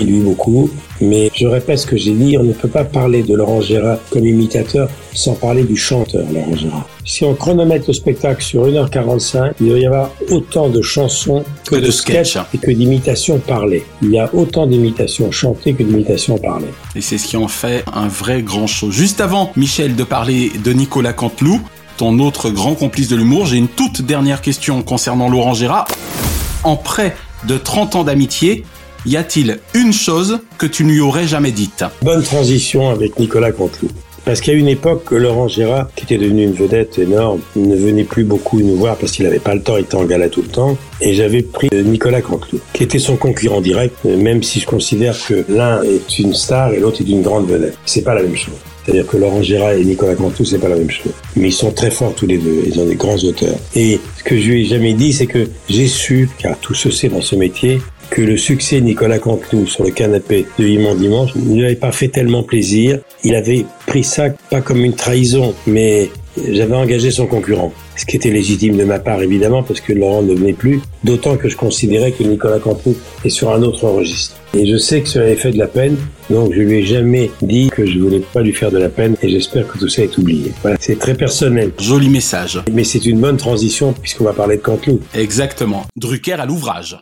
Il lui beaucoup, mais je répète ce que j'ai dit, on ne peut pas parler de Laurent Gérard comme imitateur sans parler du chanteur Laurent Gérard. Si on chronomètre le spectacle sur 1h45, il doit y avoir autant de chansons que, Que de sketchs. et que d'imitations parlées. Il y a autant d'imitations chantées que d'imitations parlées. Et c'est ce qui en fait un vrai grand show. Juste avant, Michel, de parler de Nicolas Canteloup, ton autre grand complice de l'humour, j'ai une toute dernière question concernant Laurent Gérard. En près de 30 ans d'amitié, y a-t-il une chose que tu ne lui aurais jamais dite? Bonne transition avec Nicolas Canteloup. Parce qu'à une époque, que Laurent Gérard, qui était devenu une vedette énorme, ne venait plus beaucoup nous voir parce qu'il n'avait pas le temps, il était en gala tout le temps. Et j'avais pris Nicolas Canteloup, qui était son concurrent direct, même si je considère que l'un est une star et l'autre est une grande vedette. C'est pas la même chose. C'est-à-dire que Laurent Gérard et Nicolas Canteloup, c'est pas la même chose. Mais ils sont très forts tous les deux. Ils ont des grands auteurs. Et ce que je lui ai jamais dit, c'est que j'ai su, car tout se sait dans ce métier, que le succès de Nicolas Canteloup sur le canapé de Vivement Dimanche ne lui avait pas fait tellement plaisir. Il avait pris ça pas comme une trahison, mais j'avais engagé son concurrent. Ce qui était légitime de ma part, évidemment, parce que Laurent ne venait plus. D'autant que je considérais que Nicolas Canteloup est sur un autre registre. Et je sais que ça avait fait de la peine, donc je lui ai jamais dit que je voulais pas lui faire de la peine, et j'espère que tout ça est oublié. Voilà, c'est très personnel. Joli message. Mais c'est une bonne transition, puisqu'on va parler de Canteloup. Exactement. Drucker à l'ouvrage.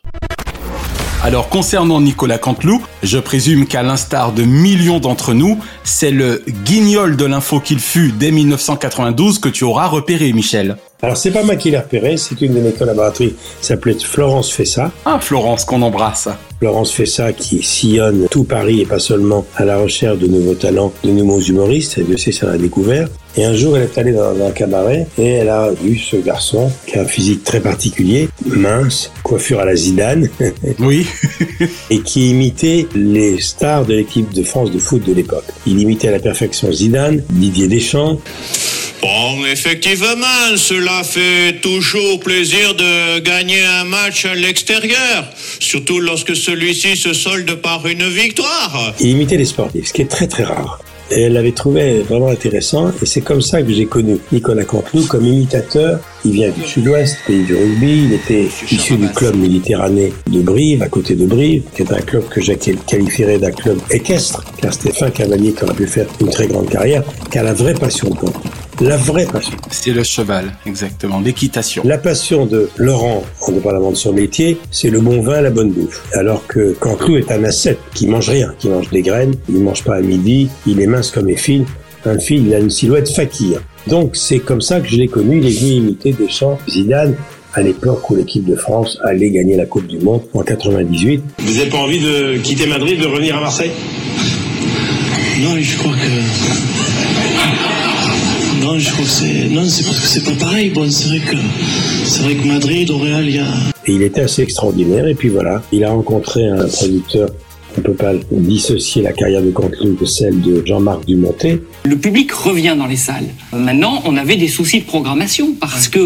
Alors concernant Nicolas Canteloup, je présume qu'à l'instar de millions d'entre nous, c'est le guignol de l'info qu'il fut dès 1992 que tu auras repéré, Michel. Alors c'est pas moi qui l'ai repéré, c'est une de mes collaboratrices, s'appelait Florence Fessa. Ah, Florence, qu'on embrasse. Florence Fessa qui sillonne tout Paris et pas seulement à la recherche de nouveaux talents, de nouveaux humoristes, et Dieu sait si elle a découvert. Et un jour, elle est allée dans un cabaret et elle a vu ce garçon qui a un physique très particulier, mince, coiffure à la Zidane. oui. et qui imitait les stars de l'équipe de France de foot de l'époque. Il imitait à la perfection Zidane, Didier Deschamps, Bon, effectivement, cela fait toujours plaisir de gagner un match à l'extérieur, surtout lorsque celui-ci se solde par une victoire. Il imitait les sportifs, ce qui est très très rare. Et elle l'avait trouvé vraiment intéressant, et c'est comme ça que j'ai connu Nicolas Canteloup comme imitateur. Il vient du sud-ouest, pays du rugby, il était issu du club méditerranéen de Brive, à côté de Brive, qui est un club que je qualifierais d'un club équestre, car Stéphane Cavalier, qui aurait pu faire une très grande carrière, qui a la vraie passion Canteloup. La vraie passion. C'est le cheval, exactement, l'équitation. La passion de Laurent, indépendamment de son métier, c'est le bon vin, la bonne bouffe. Alors que Canteloup est un ascète qui mange rien, qui mange des graines, il mange pas à midi, il est mince comme Effil. Un fil, il a une silhouette fakir. Donc c'est comme ça que je l'ai connu, il est venu imiter Deschamps, Zidane, à l'époque où l'équipe de France allait gagner la Coupe du Monde en 98. Vous n'avez pas envie de quitter Madrid, de revenir à Marseille? Non, je crois que. Que c'est. Non, c'est parce que c'est pas pareil. Bon, c'est vrai que. C'est vrai que Madrid, au Real, il y a. Et il était assez extraordinaire. Et puis voilà, il a rencontré un producteur. On peut pas dissocier la carrière de Canteloup de celle de Jean-Marc Dumontet. Le public revient dans les salles. Maintenant, on avait des soucis de programmation parce que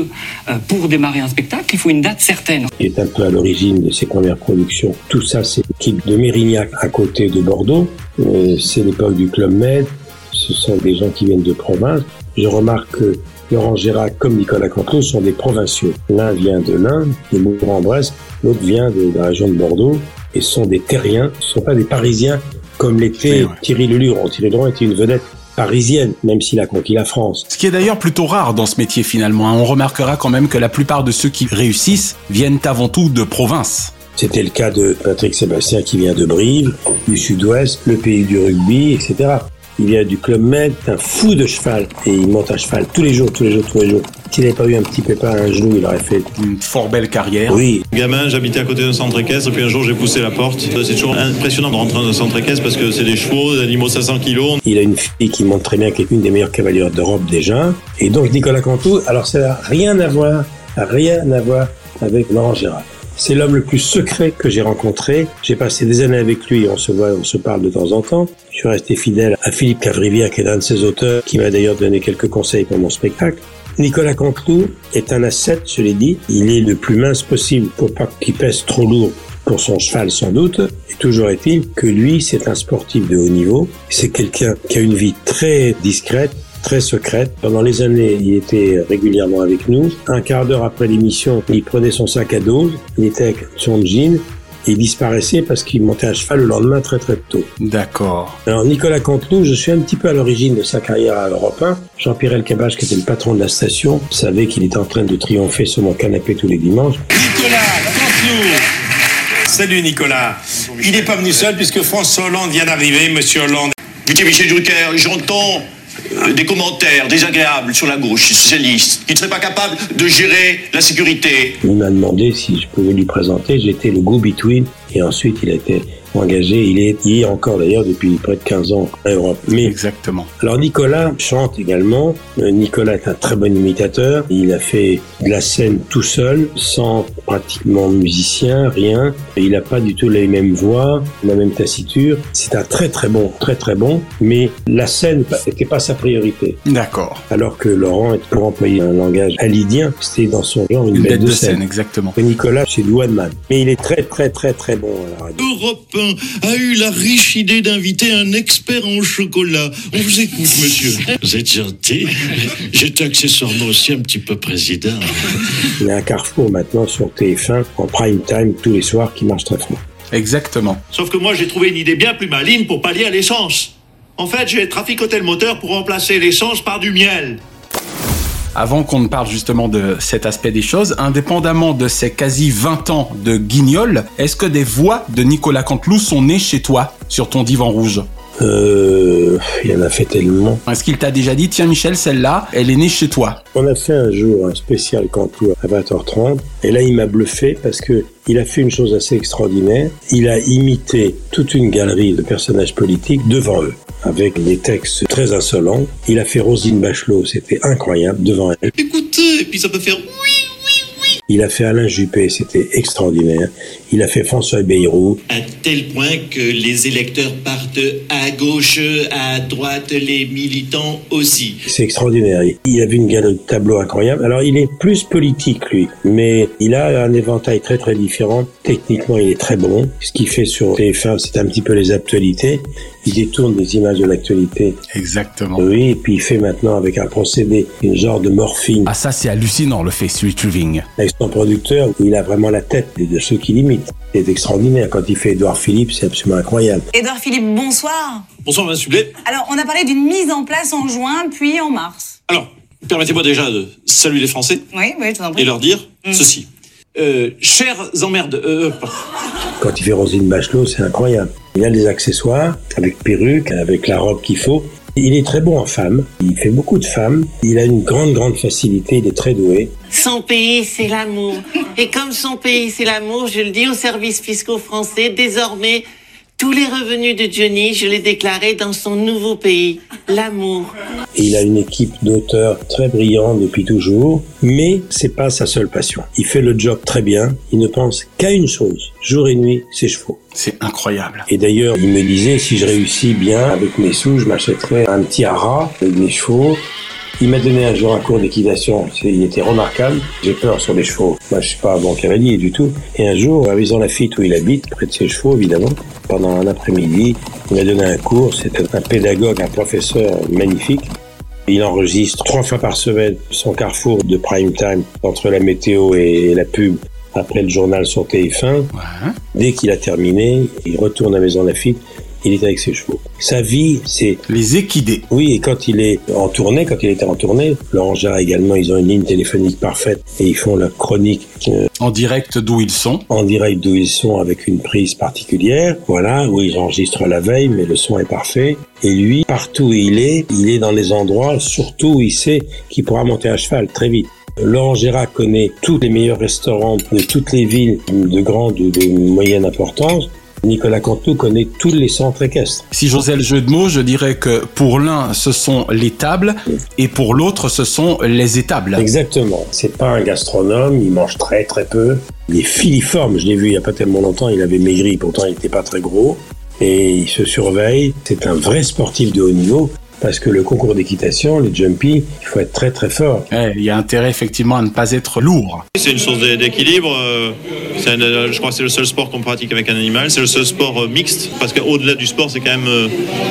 euh, pour démarrer un spectacle, il faut une date certaine. qui est un peu à l'origine de ses premières productions. Tout ça, c'est l'équipe de Mérignac à côté de Bordeaux. Euh, c'est l'époque du Club Med. Ce sont des gens qui viennent de province. Je remarque que Laurent Gérard comme Nicolas Canteloup sont des provinciaux. L'un vient de l'Inde, de Bourg-en-Bresse, l'autre vient de, de la région de Bordeaux et sont des terriens. Ce ne sont pas des Parisiens comme l'était Thierry Leluron. Thierry Leluron était une vedette parisienne, même s'il a conquis la France. Ce qui est d'ailleurs plutôt rare dans ce métier finalement. hein. On remarquera quand même que la plupart de ceux qui réussissent viennent avant tout de province. C'était le cas de Patrick Sébastien qui vient de Brive, du sud-ouest, le pays du rugby, etc. Il vient du Club Med, un fou de cheval et il monte à cheval tous les jours, tous les jours, tous les jours. S'il n'avait pas eu un petit pépin à un genou, il aurait fait une fort belle carrière. Oui. Gamin, j'habitais à côté d'un centre équestre, puis un jour j'ai poussé la porte. C'est toujours impressionnant de rentrer dans un centre équestre parce que c'est des chevaux, des animaux 500 kilos. Il a une fille qui montre très bien, qui est une des meilleures cavalières d'Europe déjà. Et donc Nicolas Cantou, alors ça n'a rien à voir, rien à voir avec Laurent Gérard. C'est l'homme le plus secret que j'ai rencontré. J'ai passé des années avec lui, on se voit, on se parle de temps en temps. Je suis resté fidèle à Philippe Cavrivière, qui est l'un de ses auteurs, qui m'a d'ailleurs donné quelques conseils pour mon spectacle. Nicolas Canteloup est un ascète, je l'ai dit. Il est le plus mince possible pour pas qu'il pèse trop lourd pour son cheval sans doute. Et toujours est-il que lui, c'est un sportif de haut niveau. C'est quelqu'un qui a une vie très discrète, très secrète. Pendant les années, il était régulièrement avec nous. Un quart d'heure après l'émission, il prenait son sac à dos, il était avec son jean, et il disparaissait parce qu'il montait à cheval le lendemain très très tôt. D'accord. Alors Nicolas Canteloup, je suis un petit peu à l'origine de sa carrière à Europe 1. Jean-Pierre Elkabbach, qui était le patron de la station, savait qu'il était en train de triompher sur mon canapé tous les dimanches. Nicolas Canteloup Salut Nicolas. Il n'est pas venu seul puisque François Hollande vient d'arriver, monsieur Hollande. Michel Drucker, j'entends euh, des commentaires désagréables sur la gauche socialiste, qui ne serait pas capable de gérer la sécurité. Il m'a demandé si je pouvais lui présenter. J'étais le go-between et ensuite il a été engagé. Il est, il est encore d'ailleurs depuis près de 15 ans à Europe. Mais Exactement. Alors Nicolas chante également. Euh, Nicolas est un très bon imitateur. Il a fait de la scène tout seul, sans pratiquement musicien, rien. Il n'a pas du tout la même voix, la même taciture. C'est un très très bon, très très bon. Mais la scène n'était pas sa priorité. D'accord. Alors que Laurent, pour employer un langage alidien, c'était dans son genre une, Une bête bête de, de scène. scène, exactement. Et Nicolas, c'est du one man. Mais il est très très très très bon à la radio. Europe 1 a eu la riche idée d'inviter un expert en chocolat. On vous écoute, monsieur. Vous êtes gentil. J'étais accessoirement aussi un petit peu président. Il y a un carrefour maintenant sur TF1 en prime time tous les soirs qui marche très fort. Exactement. Sauf que moi, j'ai trouvé une idée bien plus maligne pour pallier à l'essence. En fait, j'ai traficoté le moteur pour remplacer l'essence par du miel. Avant qu'on ne parle justement de cet aspect des choses, indépendamment de ces quasi 20 ans de guignol, est-ce que des voix de Nicolas Canteloup sont nées chez toi, sur ton divan rouge? Euh, il y en a fait tellement. Est-ce qu'il t'a déjà dit, tiens Michel, celle-là, elle est née chez toi On a fait un jour un spécial Cantou à 20h30 et là il m'a bluffé parce que il a fait une chose assez extraordinaire. Il a imité toute une galerie de personnages politiques devant eux avec des textes très insolents. Il a fait Rosine Bachelot, c'était incroyable devant elle. Écoutez, et puis ça peut faire oui. Il a fait Alain Juppé, c'était extraordinaire. Il a fait François Bayrou. À tel point que les électeurs partent à gauche, à droite, les militants aussi. C'est extraordinaire. Il a vu une galerie de tableaux incroyable. Alors, il est plus politique, lui, mais il a un éventail très très différent. Techniquement, il est très bon. Ce qu'il fait sur TF1, c'est un petit peu les actualités. Il détourne des images de l'actualité. Exactement. Oui, et puis il fait maintenant avec un procédé, une genre de morphine. Ah ça c'est hallucinant le face retrieving. Avec son producteur, il a vraiment la tête de ceux qui l'imitent. C'est extraordinaire. Quand il fait Edouard Philippe, c'est absolument incroyable. Édouard Philippe, bonsoir. Bonsoir, Madame Sublet. Alors, on a parlé d'une mise en place en juin, puis en mars. Alors, Permettez-moi déjà de saluer les Français Oui, oui, je vous en prie. et leur dire Mm. ceci. Euh, chers emmerdes, euh, Quand il fait Rosine Bachelot, c'est incroyable. Il a des accessoires, avec perruque, avec la robe qu'il faut. Il est très bon en femme. Il fait beaucoup de femmes. Il a une grande, grande facilité. Il est très doué. Son pays, c'est l'amour. Et comme son pays, c'est l'amour, je le dis aux services fiscaux français, désormais, tous les revenus de Johnny, je les déclarais dans son nouveau pays, l'amour. Il a une équipe d'auteurs très brillants depuis toujours. Mais c'est pas sa seule passion. Il fait le job très bien. Il ne pense qu'à une chose. Jour et nuit, ses chevaux. C'est incroyable. Et d'ailleurs, il me disait, si je réussis bien avec mes sous, je m'achèterais un petit haras avec mes chevaux. Il m'a donné un jour un cours d'équitation. Il était remarquable. J'ai peur sur les chevaux. Moi, je suis pas bon cavalier du tout. Et un jour, à Maison-Lafitte, où il habite, près de ses chevaux, évidemment, pendant un après-midi, il m'a donné un cours. C'était un pédagogue, un professeur magnifique. Il enregistre trois fois par semaine son carrefour de prime time entre la météo et la pub après le journal sur TF1. Dès qu'il a terminé, il retourne à Maison Lafitte, il est avec ses chevaux. Sa vie, c'est... Les équidés. Oui, et quand il est en tournée, quand il était en tournée, Laurent Gérard également, ils ont une ligne téléphonique parfaite et ils font la chronique euh, En direct d'où ils sont. en direct d'où ils sont avec une prise particulière, voilà, où ils enregistrent la veille, mais le son est parfait. Et lui, partout où il est, il est dans les endroits, surtout où il sait qu'il pourra monter à cheval très vite. Laurent Gérard connaît tous les meilleurs restaurants de toutes les villes de grande ou de moyenne importance. Nicolas Cantou connaît tous les centres équestres. Si j'osais le jeu de mots, je dirais que pour l'un, ce sont les tables et pour l'autre, ce sont les étables. Exactement. C'est pas un gastronome, il mange très très peu. Il est filiforme, je l'ai vu il y a pas tellement longtemps, il avait maigri, pourtant il n'était pas très gros. Et il se surveille. C'est un vrai sportif de haut niveau. Parce que le concours d'équitation, les jumpy, il faut être très très fort. Eh, Il y a intérêt effectivement à ne pas être lourd. C'est une source d'é- d'équilibre. euh, c'est un- euh, je crois que c'est le seul sport qu'on pratique avec un animal. C'est le seul sport euh, mixte. Parce qu'au-delà du sport, c'est quand même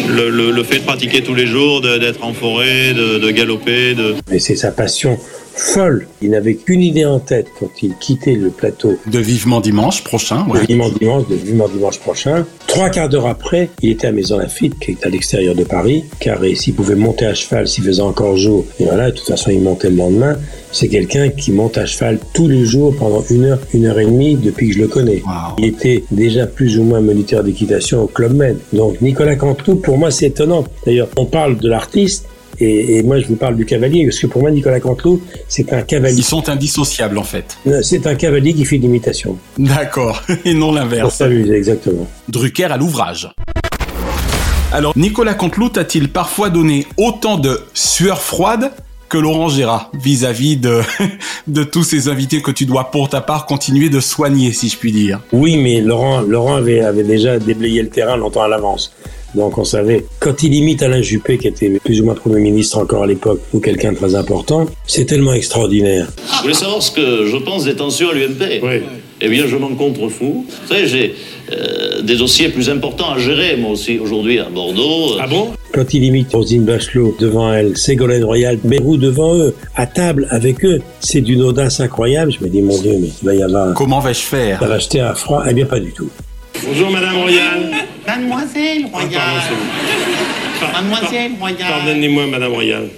le, le- le fait de pratiquer tous les jours, d'être en forêt, de, de galoper. De... Mais c'est sa passion folle. Il n'avait qu'une idée en tête quand il quittait le plateau. De vivement dimanche prochain, ouais. De vivement dimanche, de vivement dimanche prochain. Trois quarts d'heure après, il était à Maison Lafitte, qui est à l'extérieur de Paris, car s'il pouvait monter à cheval s'il faisait encore jour, et voilà, de toute façon, il montait le lendemain. C'est quelqu'un qui monte à cheval tous les jours pendant une heure, une heure et demie depuis que je le connais. Il était déjà plus ou moins moniteur d'équitation au Club Med. Donc, Nicolas Cantou, pour moi, c'est étonnant. D'ailleurs, on parle de l'artiste, et, et moi, je vous parle du cavalier, parce que pour moi, Nicolas Canteloup, c'est un cavalier. Ils sont indissociables en fait. C'est un cavalier qui fait de l'imitation. D'accord, et non l'inverse. s'amuser, exactement. Drucker à l'ouvrage. Alors, Nicolas Canteloup a-t-il parfois donné autant de sueur froide que Laurent Gérard vis-à-vis de, de tous ces invités que tu dois pour ta part continuer de soigner, si je puis dire? Oui, mais Laurent, Laurent avait, avait déjà déblayé le terrain longtemps à l'avance. Donc on savait, quand il imite Alain Juppé, qui était plus ou moins Premier ministre encore à l'époque, ou quelqu'un de très important, c'est tellement extraordinaire. Vous voulez savoir ce que je pense des tensions à l'UMP Oui. Eh bien, je m'en contrefous. Vous savez, j'ai euh, des dossiers plus importants à gérer, moi aussi, aujourd'hui, à Bordeaux. Ah bon? Quand il imite Rosine Bachelot devant elle, Ségolène Royal, Bérou devant eux, à table avec eux, c'est d'une audace incroyable. Je me dis, mon Dieu, mais il va y avoir... Comment vais-je faire? Ça va jeter à froid Eh bien, pas du tout. Bonjour Madame Royal. Mademoiselle Royale. Mademoiselle Royale. Pardonnez-moi Madame Royal.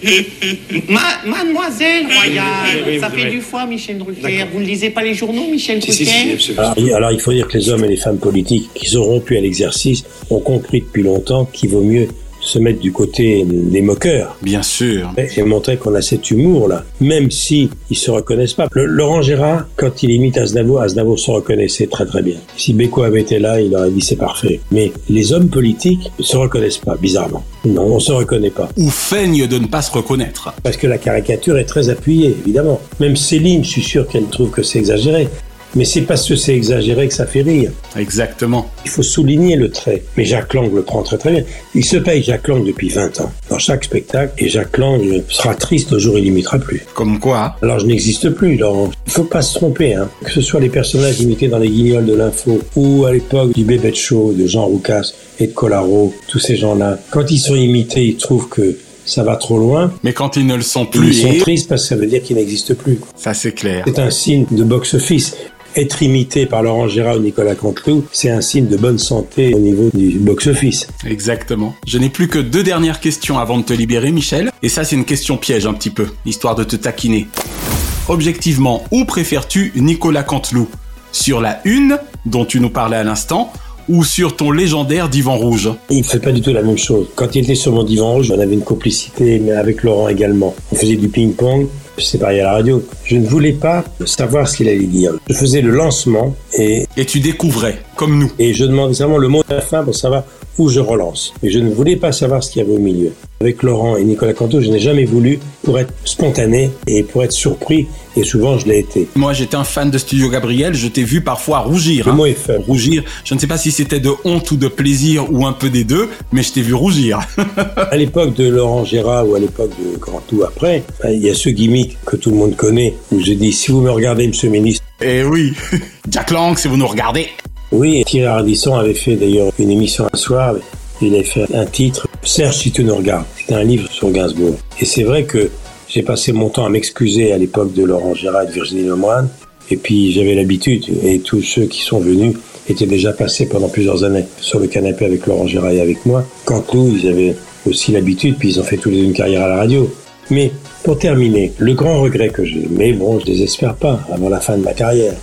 Ma- Mademoiselle Royale. Oui, oui, Ça fait du foie, Michel Drucker. Vous ne lisez pas les journaux, Michel Si, si, Drucker si. Alors, il- alors, il faut dire que les hommes et les femmes politiques qui sont rompus à l'exercice ont compris depuis longtemps qu'il vaut mieux se mettre du côté des moqueurs. Bien sûr. Et montrer qu'on a cet humour-là, même si ils se reconnaissent pas. Le- Laurent Gérard, quand il imite Aznavour, Aznavour se reconnaissait très très bien. Si Beko avait été là, il aurait dit c'est parfait. Mais les hommes politiques ne se reconnaissent pas, bizarrement. Non, on se reconnaît pas. Ou feignent de ne pas se reconnaître. Parce que la caricature est très appuyée, évidemment. Même Céline, je suis sûr qu'elle trouve que c'est exagéré. Mais c'est parce que c'est exagéré que ça fait rire. Exactement. Il faut souligner le trait. Mais Jacques Lang le prend très très bien. Il se paye Jacques Lang depuis 20 ans. Dans chaque spectacle, et Jacques Lang sera triste le jour où il n'imitera plus. Comme quoi Alors je n'existe plus, Laurent. Il faut pas se tromper, hein. Que ce soit les personnages imités dans les guignols de l'info, ou à l'époque du Bébé Show de Jean Roucas et de Colaro, tous ces gens-là. Quand ils sont imités, ils trouvent que ça va trop loin. Mais quand ils ne le sont Ils plus, sont et- tristes parce que ça veut dire qu'ils n'existent plus. ça c'est clair. C'est un signe de box-office. Être imité par Laurent Gérard ou Nicolas Canteloup, c'est un signe de bonne santé au niveau du box-office. Exactement. Je n'ai plus que deux dernières questions avant de te libérer, Michel. Et ça, c'est une question piège un petit peu, histoire de te taquiner. Objectivement, où préfères-tu Nicolas Canteloup Sur la une, dont tu nous parlais à l'instant, ou sur ton légendaire divan rouge? Il ne fait pas du tout la même chose. Quand il était sur mon divan rouge, on avait une complicité, mais avec Laurent également. On faisait du ping-pong, c'est pareil à la radio. Je ne voulais pas savoir ce qu'il allait dire. Je faisais le lancement et... Et tu découvrais, comme nous. Et je demandais seulement le mot de la fin pour savoir où je relance. Mais je ne voulais pas savoir ce qu'il y avait au milieu. Avec Laurent et Nicolas Canto, je n'ai jamais voulu pour être spontané et pour être surpris. Et souvent, je l'ai été. Moi, j'étais un fan de Studio Gabriel. Je t'ai vu parfois rougir. Le hein. mot est fait. Rougir. Je ne sais pas si c'était de honte ou de plaisir ou un peu des deux, mais je t'ai vu rougir. à l'époque de Laurent Gérard ou à l'époque de Cantou après, il y a ce gimmick que tout le monde connaît où je dis si vous me regardez, monsieur le ministre. Eh oui, Jack Lang, si vous nous regardez. Oui, Thierry Ardisson avait fait d'ailleurs une émission un soir. Il avait fait un titre, Serge, si tu nous regardes. C'était un livre sur Gainsbourg. Et c'est vrai que j'ai passé mon temps à m'excuser à l'époque de Laurent Gérard et de Virginie Lemoine. Et puis j'avais l'habitude, et tous ceux qui sont venus étaient déjà passés pendant plusieurs années sur le canapé avec Laurent Gérard et avec moi. Quant nous, ils avaient aussi l'habitude, puis ils ont fait tous les deux une carrière à la radio. Mais pour terminer, le grand regret que j'ai, mais bon, je désespère pas avant la fin de ma carrière.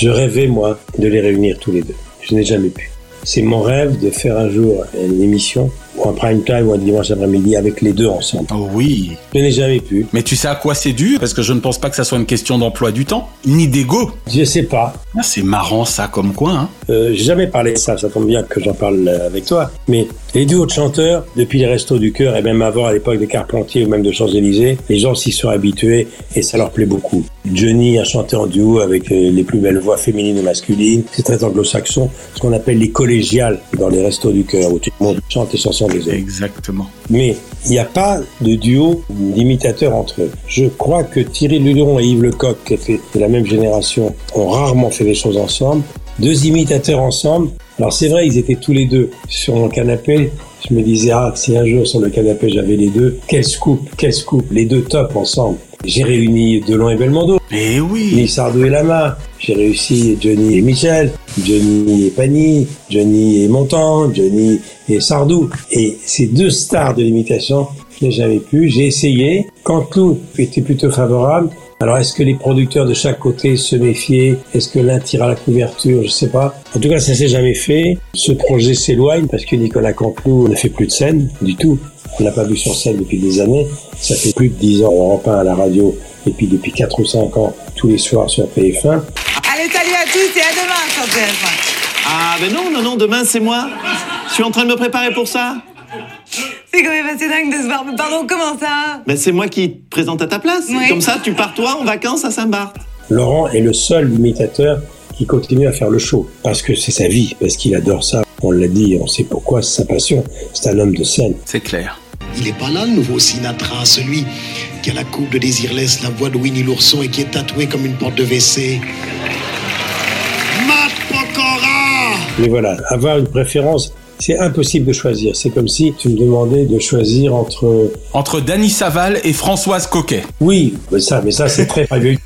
Je rêvais, moi, de les réunir tous les deux. Je n'ai jamais pu. C'est mon rêve de faire un jour une émission ou un prime time ou un dimanche après-midi avec les deux ensemble. Oh oui. Je n'ai jamais pu. Mais tu sais à quoi c'est dû Parce que je ne pense pas que ça soit une question d'emploi du temps, ni d'ego. Je sais pas. Ah, c'est marrant ça comme quoi. Hein euh, J'ai jamais parlé de ça, ça tombe bien que j'en parle avec toi. Mais les duos de chanteurs, depuis les Restos du Cœur et même avant à l'époque des Carpentiers ou même de Champs-Élysées, les gens s'y sont habitués et ça leur plaît beaucoup. Johnny a chanté en duo avec euh, les plus belles voix féminines et masculines. C'est très anglo-saxon, ce qu'on appelle les collégiales dans les Restos du Cœur où tout le monde chante les chansons des autres. Exactement. Mais il n'y a pas de duo d'imitateurs entre eux. Je crois que Thierry Luderon et Yves Lecoq, qui étaient de la même génération, ont rarement fait des choses ensemble. Deux imitateurs ensemble. Alors c'est vrai, ils étaient tous les deux sur mon canapé. Je me disais, ah, si un jour sur le canapé j'avais les deux, quel scoop, quel scoop, les deux top ensemble. J'ai réuni Delon et Belmondo. Eh oui. Sardou et Lama. J'ai réussi Johnny et Michel, Johnny et Pani, Johnny et Montand, Johnny et Sardou. Et ces deux stars de l'imitation, je n'ai jamais pu. J'ai essayé. Canteloup était plutôt favorable. Alors, est-ce que les producteurs de chaque côté se méfiaient? Est-ce que l'un tire à la couverture? Je sais pas. En tout cas, ça s'est jamais fait. Ce projet s'éloigne parce que Nicolas Canteloup ne fait plus de scène du tout. On l'a pas vu sur scène depuis des années. Ça fait plus de 10 ans en peint à la radio et puis depuis 4 ou 5 ans tous les soirs sur TF1. Allez, salut à tous et à demain sur TF1. Ah, ben non, non, non, demain c'est moi. Je suis en train de me préparer pour ça. C'est quand même assez dingue de se voir. Mais pardon, comment ça Ben c'est moi qui te présente à ta place. Comme ça, tu pars toi en vacances à Saint-Barth. Laurent est le seul imitateur qui continue à faire le show parce que c'est sa vie, parce qu'il adore ça. On l'a dit, on sait pourquoi, c'est sa passion. C'est un homme de scène. C'est clair. Il est pas là, le nouveau Sinatra, celui qui a la coupe de Désirless, la voix de Winnie l'ourson et qui est tatoué comme une porte de WC. Matt Pokora Mais voilà, avoir une préférence, c'est impossible de choisir. C'est comme si tu me demandais de choisir entre... Entre Danny Saval et Françoise Coquet. Oui, mais ça, mais ça c'est très vieux.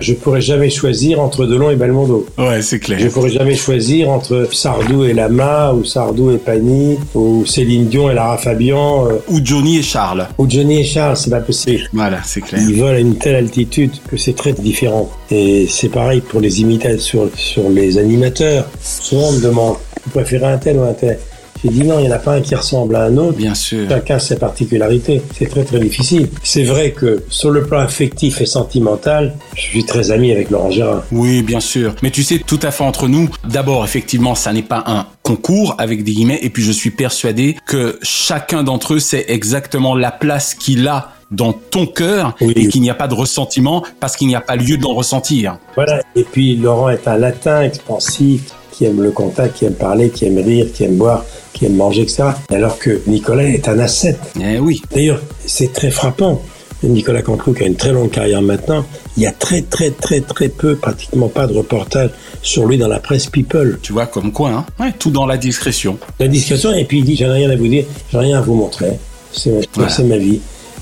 Je pourrais jamais choisir entre Delon et Belmondo. Ouais, c'est clair. Je pourrais jamais choisir entre Sardou et Lama, ou Sardou et Pani, ou Céline Dion et Lara Fabian. euh, Ou Johnny et Charles. ou Johnny et Charles, c'est pas possible. Voilà, c'est clair. Ils volent à une telle altitude que c'est très différent. Et c'est pareil pour les imitateurs sur, sur les animateurs. Souvent on me demande, vous préférez un tel ou un tel? J'ai dit non, il n'y en a pas un qui ressemble à un autre. Bien sûr. Chacun a ses particularités. C'est très très difficile. C'est vrai que sur le plan affectif et sentimental, je suis très ami avec Laurent Gérard. Oui, bien sûr. Mais tu sais, tout à fait entre nous, d'abord, effectivement, ça n'est pas un concours avec des guillemets, et puis je suis persuadé que chacun d'entre eux sait exactement la place qu'il a dans ton cœur et qu'il n'y a pas de ressentiment parce qu'il n'y a pas lieu d'en ressentir. Voilà. Et puis Laurent est un latin expansif qui aime le contact, qui aime parler, qui aime rire, qui aime boire, qui aime manger, etc. Alors que Nicolas est un ascète. Eh oui. D'ailleurs, c'est très frappant. Nicolas Canteloup, qui a une très longue carrière maintenant, il y a très très très très peu, pratiquement pas de reportages sur lui dans la presse People. Tu vois, comme quoi, hein Ouais, tout dans la discrétion. La discrétion, et puis il dit, j'ai rien à vous dire, j'ai rien à vous montrer. C'est Voilà. ma vie.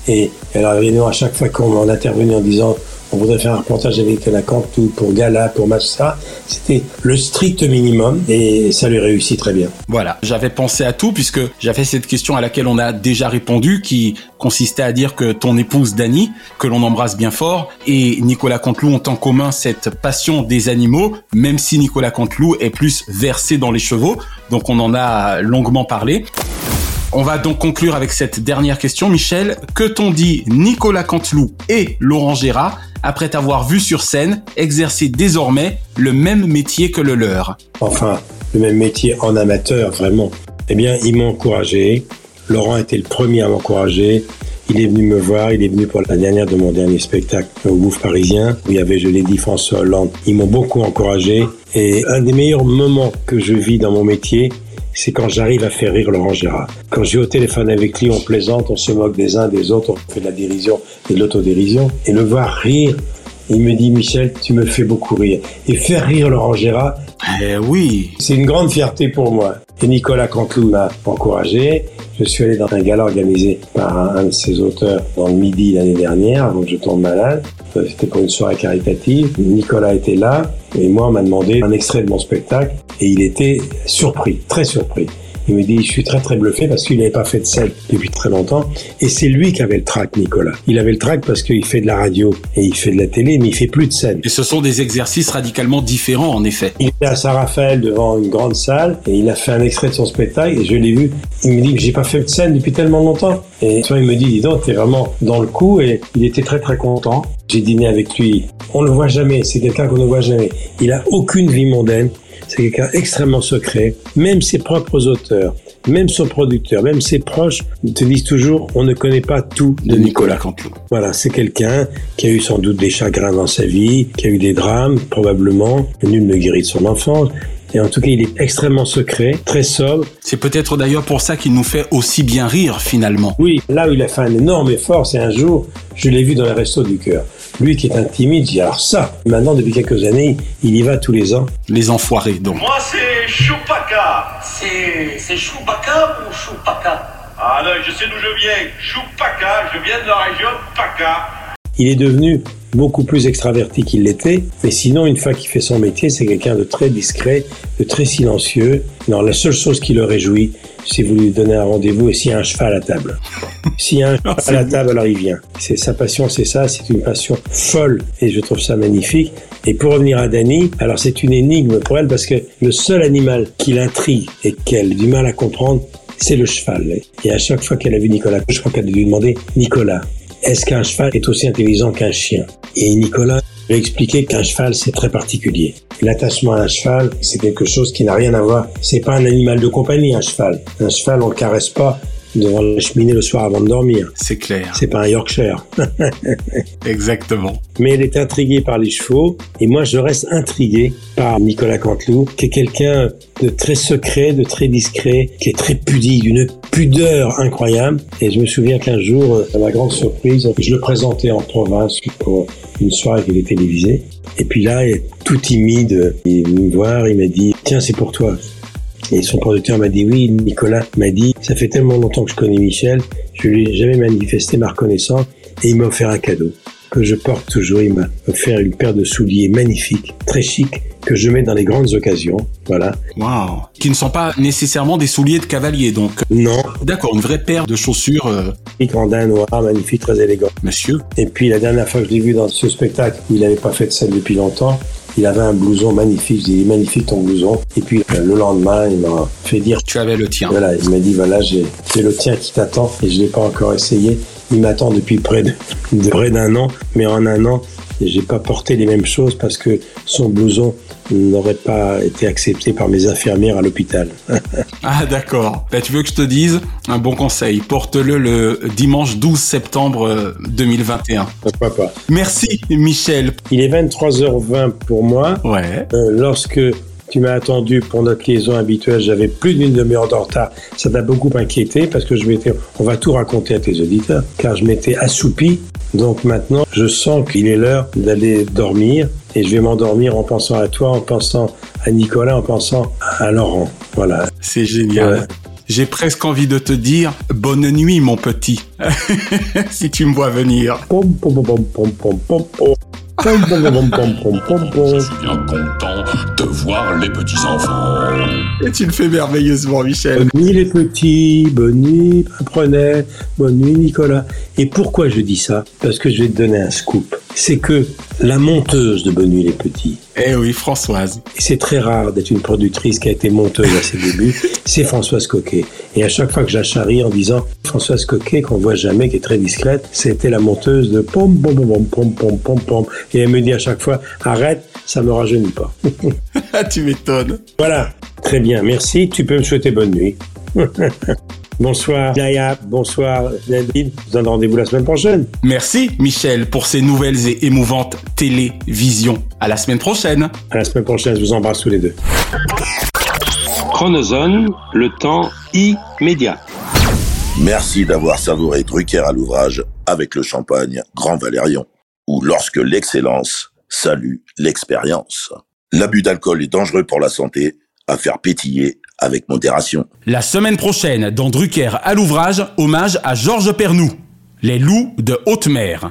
Et alors, évidemment, à chaque fois qu'on en intervenu en disant, on voudrait faire un reportage avec la Cantou pour Gala, pour Massa. C'était le strict minimum et ça lui réussit très bien. Voilà, j'avais pensé à tout puisque j'avais cette question à laquelle on a déjà répondu qui consistait à dire que ton épouse Dani, que l'on embrasse bien fort, et Nicolas Canteloup ont en commun cette passion des animaux, même si Nicolas Canteloup est plus versé dans les chevaux. Donc on en a longuement parlé. On va donc conclure avec cette dernière question, Michel. Que t'ont dit Nicolas Canteloup et Laurent Gérard après t'avoir vu sur scène exercer désormais le même métier que le leur? Enfin, le même métier en amateur, vraiment. Eh bien, ils m'ont encouragé. Laurent était le premier à m'encourager. Il est venu me voir, il est venu pour la dernière de mon dernier spectacle au Gouffre parisien, où il y avait, je l'ai dit, François Hollande. Ils m'ont beaucoup encouragé. Et un des meilleurs moments que je vis dans mon métier, c'est quand j'arrive à faire rire Laurent Gérard. Quand j'ai au téléphone avec lui, on plaisante, on se moque des uns des autres, on fait de la dérision et de l'autodérision. Et le voir rire, il me dit, Michel, tu me fais beaucoup rire. Et faire rire Laurent Gérard, eh oui, c'est une grande fierté pour moi. Et Nicolas Canteloup m'a encouragé. Je suis allé dans un gala organisé par un, de ses auteurs dans le Midi l'année dernière, avant que je tombe malade. Euh, C'était pour une soirée caritative. Nicolas était là et moi on m'a demandé un extrait de mon spectacle et il était surpris, très surpris. Il me dit, je suis très très bluffé parce qu'il n'avait pas fait de scène depuis très longtemps. Et c'est lui qui avait le trac, Nicolas. Il avait le trac parce qu'il fait de la radio et il fait de la télé, mais il fait plus de scène. Et ce sont des exercices radicalement différents, en effet. Il est à Saint-Raphaël devant une grande salle et il a fait un extrait de son spectacle et je l'ai vu. Il me dit j'ai pas fait de scène depuis tellement longtemps. Et toi, il me dit, dis donc, t'es vraiment dans le coup et il était très très content. J'ai dîné avec lui. On le voit jamais. C'est quelqu'un qu'on ne voit jamais. Il a aucune vie mondaine. C'est quelqu'un extrêmement secret. Même ses propres auteurs, même son producteur, même ses proches te disent toujours on ne connaît pas tout de Nicolas Canteloup. Voilà, c'est quelqu'un qui a eu sans doute des chagrins dans sa vie, qui a eu des drames probablement, nul ne guérit de son enfance. Et en tout cas, il est extrêmement secret, très sobre. C'est peut-être d'ailleurs pour ça qu'il nous fait aussi bien rire finalement. Oui, là où il a fait un énorme effort, c'est un jour, je l'ai vu dans les restos du cœur. Lui qui est un timide, dit alors ça, maintenant depuis quelques années, il y va tous les ans. Les enfoirés donc. Moi, c'est Chupacabra. C'est. C'est Chewbacca ou Chewbacca? Ah non, je sais d'où je viens. Chupacabra, je viens de la région de Paca. Il est devenu beaucoup plus extraverti qu'il l'était, mais sinon, une fois qu'il fait son métier, c'est quelqu'un de très discret, de très silencieux. Non, la seule chose qui le réjouit, c'est vous lui donnez un rendez-vous et s'il y a un cheval à table. S'il y a un cheval à la table, alors il vient. C'est sa passion, c'est ça, c'est une passion folle et je trouve ça magnifique. Et pour revenir à Dani, alors c'est une énigme pour elle parce que le seul animal qui l'intrigue et qu'elle a du mal à comprendre, c'est le cheval. Et à chaque fois qu'elle a vu Nicolas, je crois qu'elle a dû lui demander, Nicolas, est-ce qu'un cheval est aussi intelligent qu'un chien? Et Nicolas lui a expliqué qu'un cheval, c'est très particulier. L'attachement à un cheval, c'est quelque chose qui n'a rien à voir. C'est pas un animal de compagnie, un cheval. Un cheval, on le caresse pas devant la cheminée le soir avant de dormir. C'est clair. C'est pas un Yorkshire. Exactement. Mais elle est intriguée par les chevaux et moi je reste intrigué par Nicolas Canteloup, qui est quelqu'un de très secret, de très discret, qui est très pudique, d'une pudeur incroyable. Et je me souviens qu'un jour, à ma grande surprise, je le présentais en province pour une soirée qui était télévisée. Et puis là, tout timide, il est venu me voir, il m'a dit, tiens, c'est pour toi. Et son producteur m'a dit oui, Nicolas m'a dit, ça fait tellement longtemps que je connais Michel, je lui ai jamais manifesté ma reconnaissance et il m'a offert un cadeau que je porte toujours. Il m'a offert une paire de souliers magnifiques, très chics, que je mets dans les grandes occasions. Voilà. Waouh. Qui ne sont pas nécessairement des souliers de cavalier, donc. Non. D'accord, une vraie paire de chaussures. Euh... Grandin noir, magnifique, très élégant. Monsieur. Et puis la dernière fois que je l'ai vu dans ce spectacle il n'avait pas fait de scène depuis longtemps, il avait un blouson magnifique. Je dis, magnifique ton blouson. Et puis le lendemain, il m'a fait dire. Tu avais le tien. Voilà, il m'a dit, voilà, j'ai c'est le tien qui t'attend et je l'ai pas encore essayé. Il m'attend depuis près de, de près d'un an, mais en un an, j'ai pas porté les mêmes choses parce que son blouson n'aurait pas été accepté par mes infirmières à l'hôpital. ah d'accord. Bah, tu veux que je te dise un bon conseil Porte-le le dimanche 12 septembre 2021. Pourquoi pas Merci Michel. Il est 23h20 pour moi. Ouais. Euh, lorsque tu m'as attendu pour notre liaison habituelle, j'avais plus d'une demi-heure de retard. Ça t'a beaucoup inquiété parce que je m'étais, on va tout raconter à tes auditeurs, car je m'étais assoupi. Donc maintenant, je sens qu'il est l'heure d'aller dormir et je vais m'endormir en pensant à toi, en pensant à Nicolas, en pensant à Laurent. Voilà. C'est génial. Ouais. J'ai presque envie de te dire bonne nuit, mon petit, si tu me vois venir. Pom, pom, pom, pom, pom. bien content de voir les petits enfants. Et tu le fais merveilleusement, Michel. Bonne nuit les petits, bonne nuit Prenet, bonne nuit Nicolas. Et pourquoi je dis ça? Parce que je vais te donner un scoop. C'est que la monteuse de Bonne nuit les petits, Eh oui, Françoise. et c'est très rare d'être une productrice qui a été monteuse à ses débuts, c'est Françoise Coquet. Et à chaque fois que je la charrie en disant Françoise Coquet, qu'on voit jamais, qui est très discrète, c'était la monteuse de pom pom pom pom pom pom pom. Et elle me dit à chaque fois arrête, ça me rajeunit pas. tu m'étonnes. Voilà, très bien, merci. Tu peux me souhaiter bonne nuit. Bonsoir Gaïa, bonsoir Nadine. Je vous donne rendez-vous la semaine prochaine. Merci, Michel, pour ces nouvelles et émouvantes télévisions. À la semaine prochaine. À la semaine prochaine, je vous embrasse tous les deux. Chronozone, le temps immédiat. Merci d'avoir savouré Drucker à l'ouvrage avec le champagne Grand Valérion, ou lorsque l'excellence salue l'expérience. L'abus d'alcool est dangereux pour la santé, à faire pétiller La semaine prochaine, dans Drucker à l'ouvrage, hommage à Georges Pernou. Les loups de haute mer.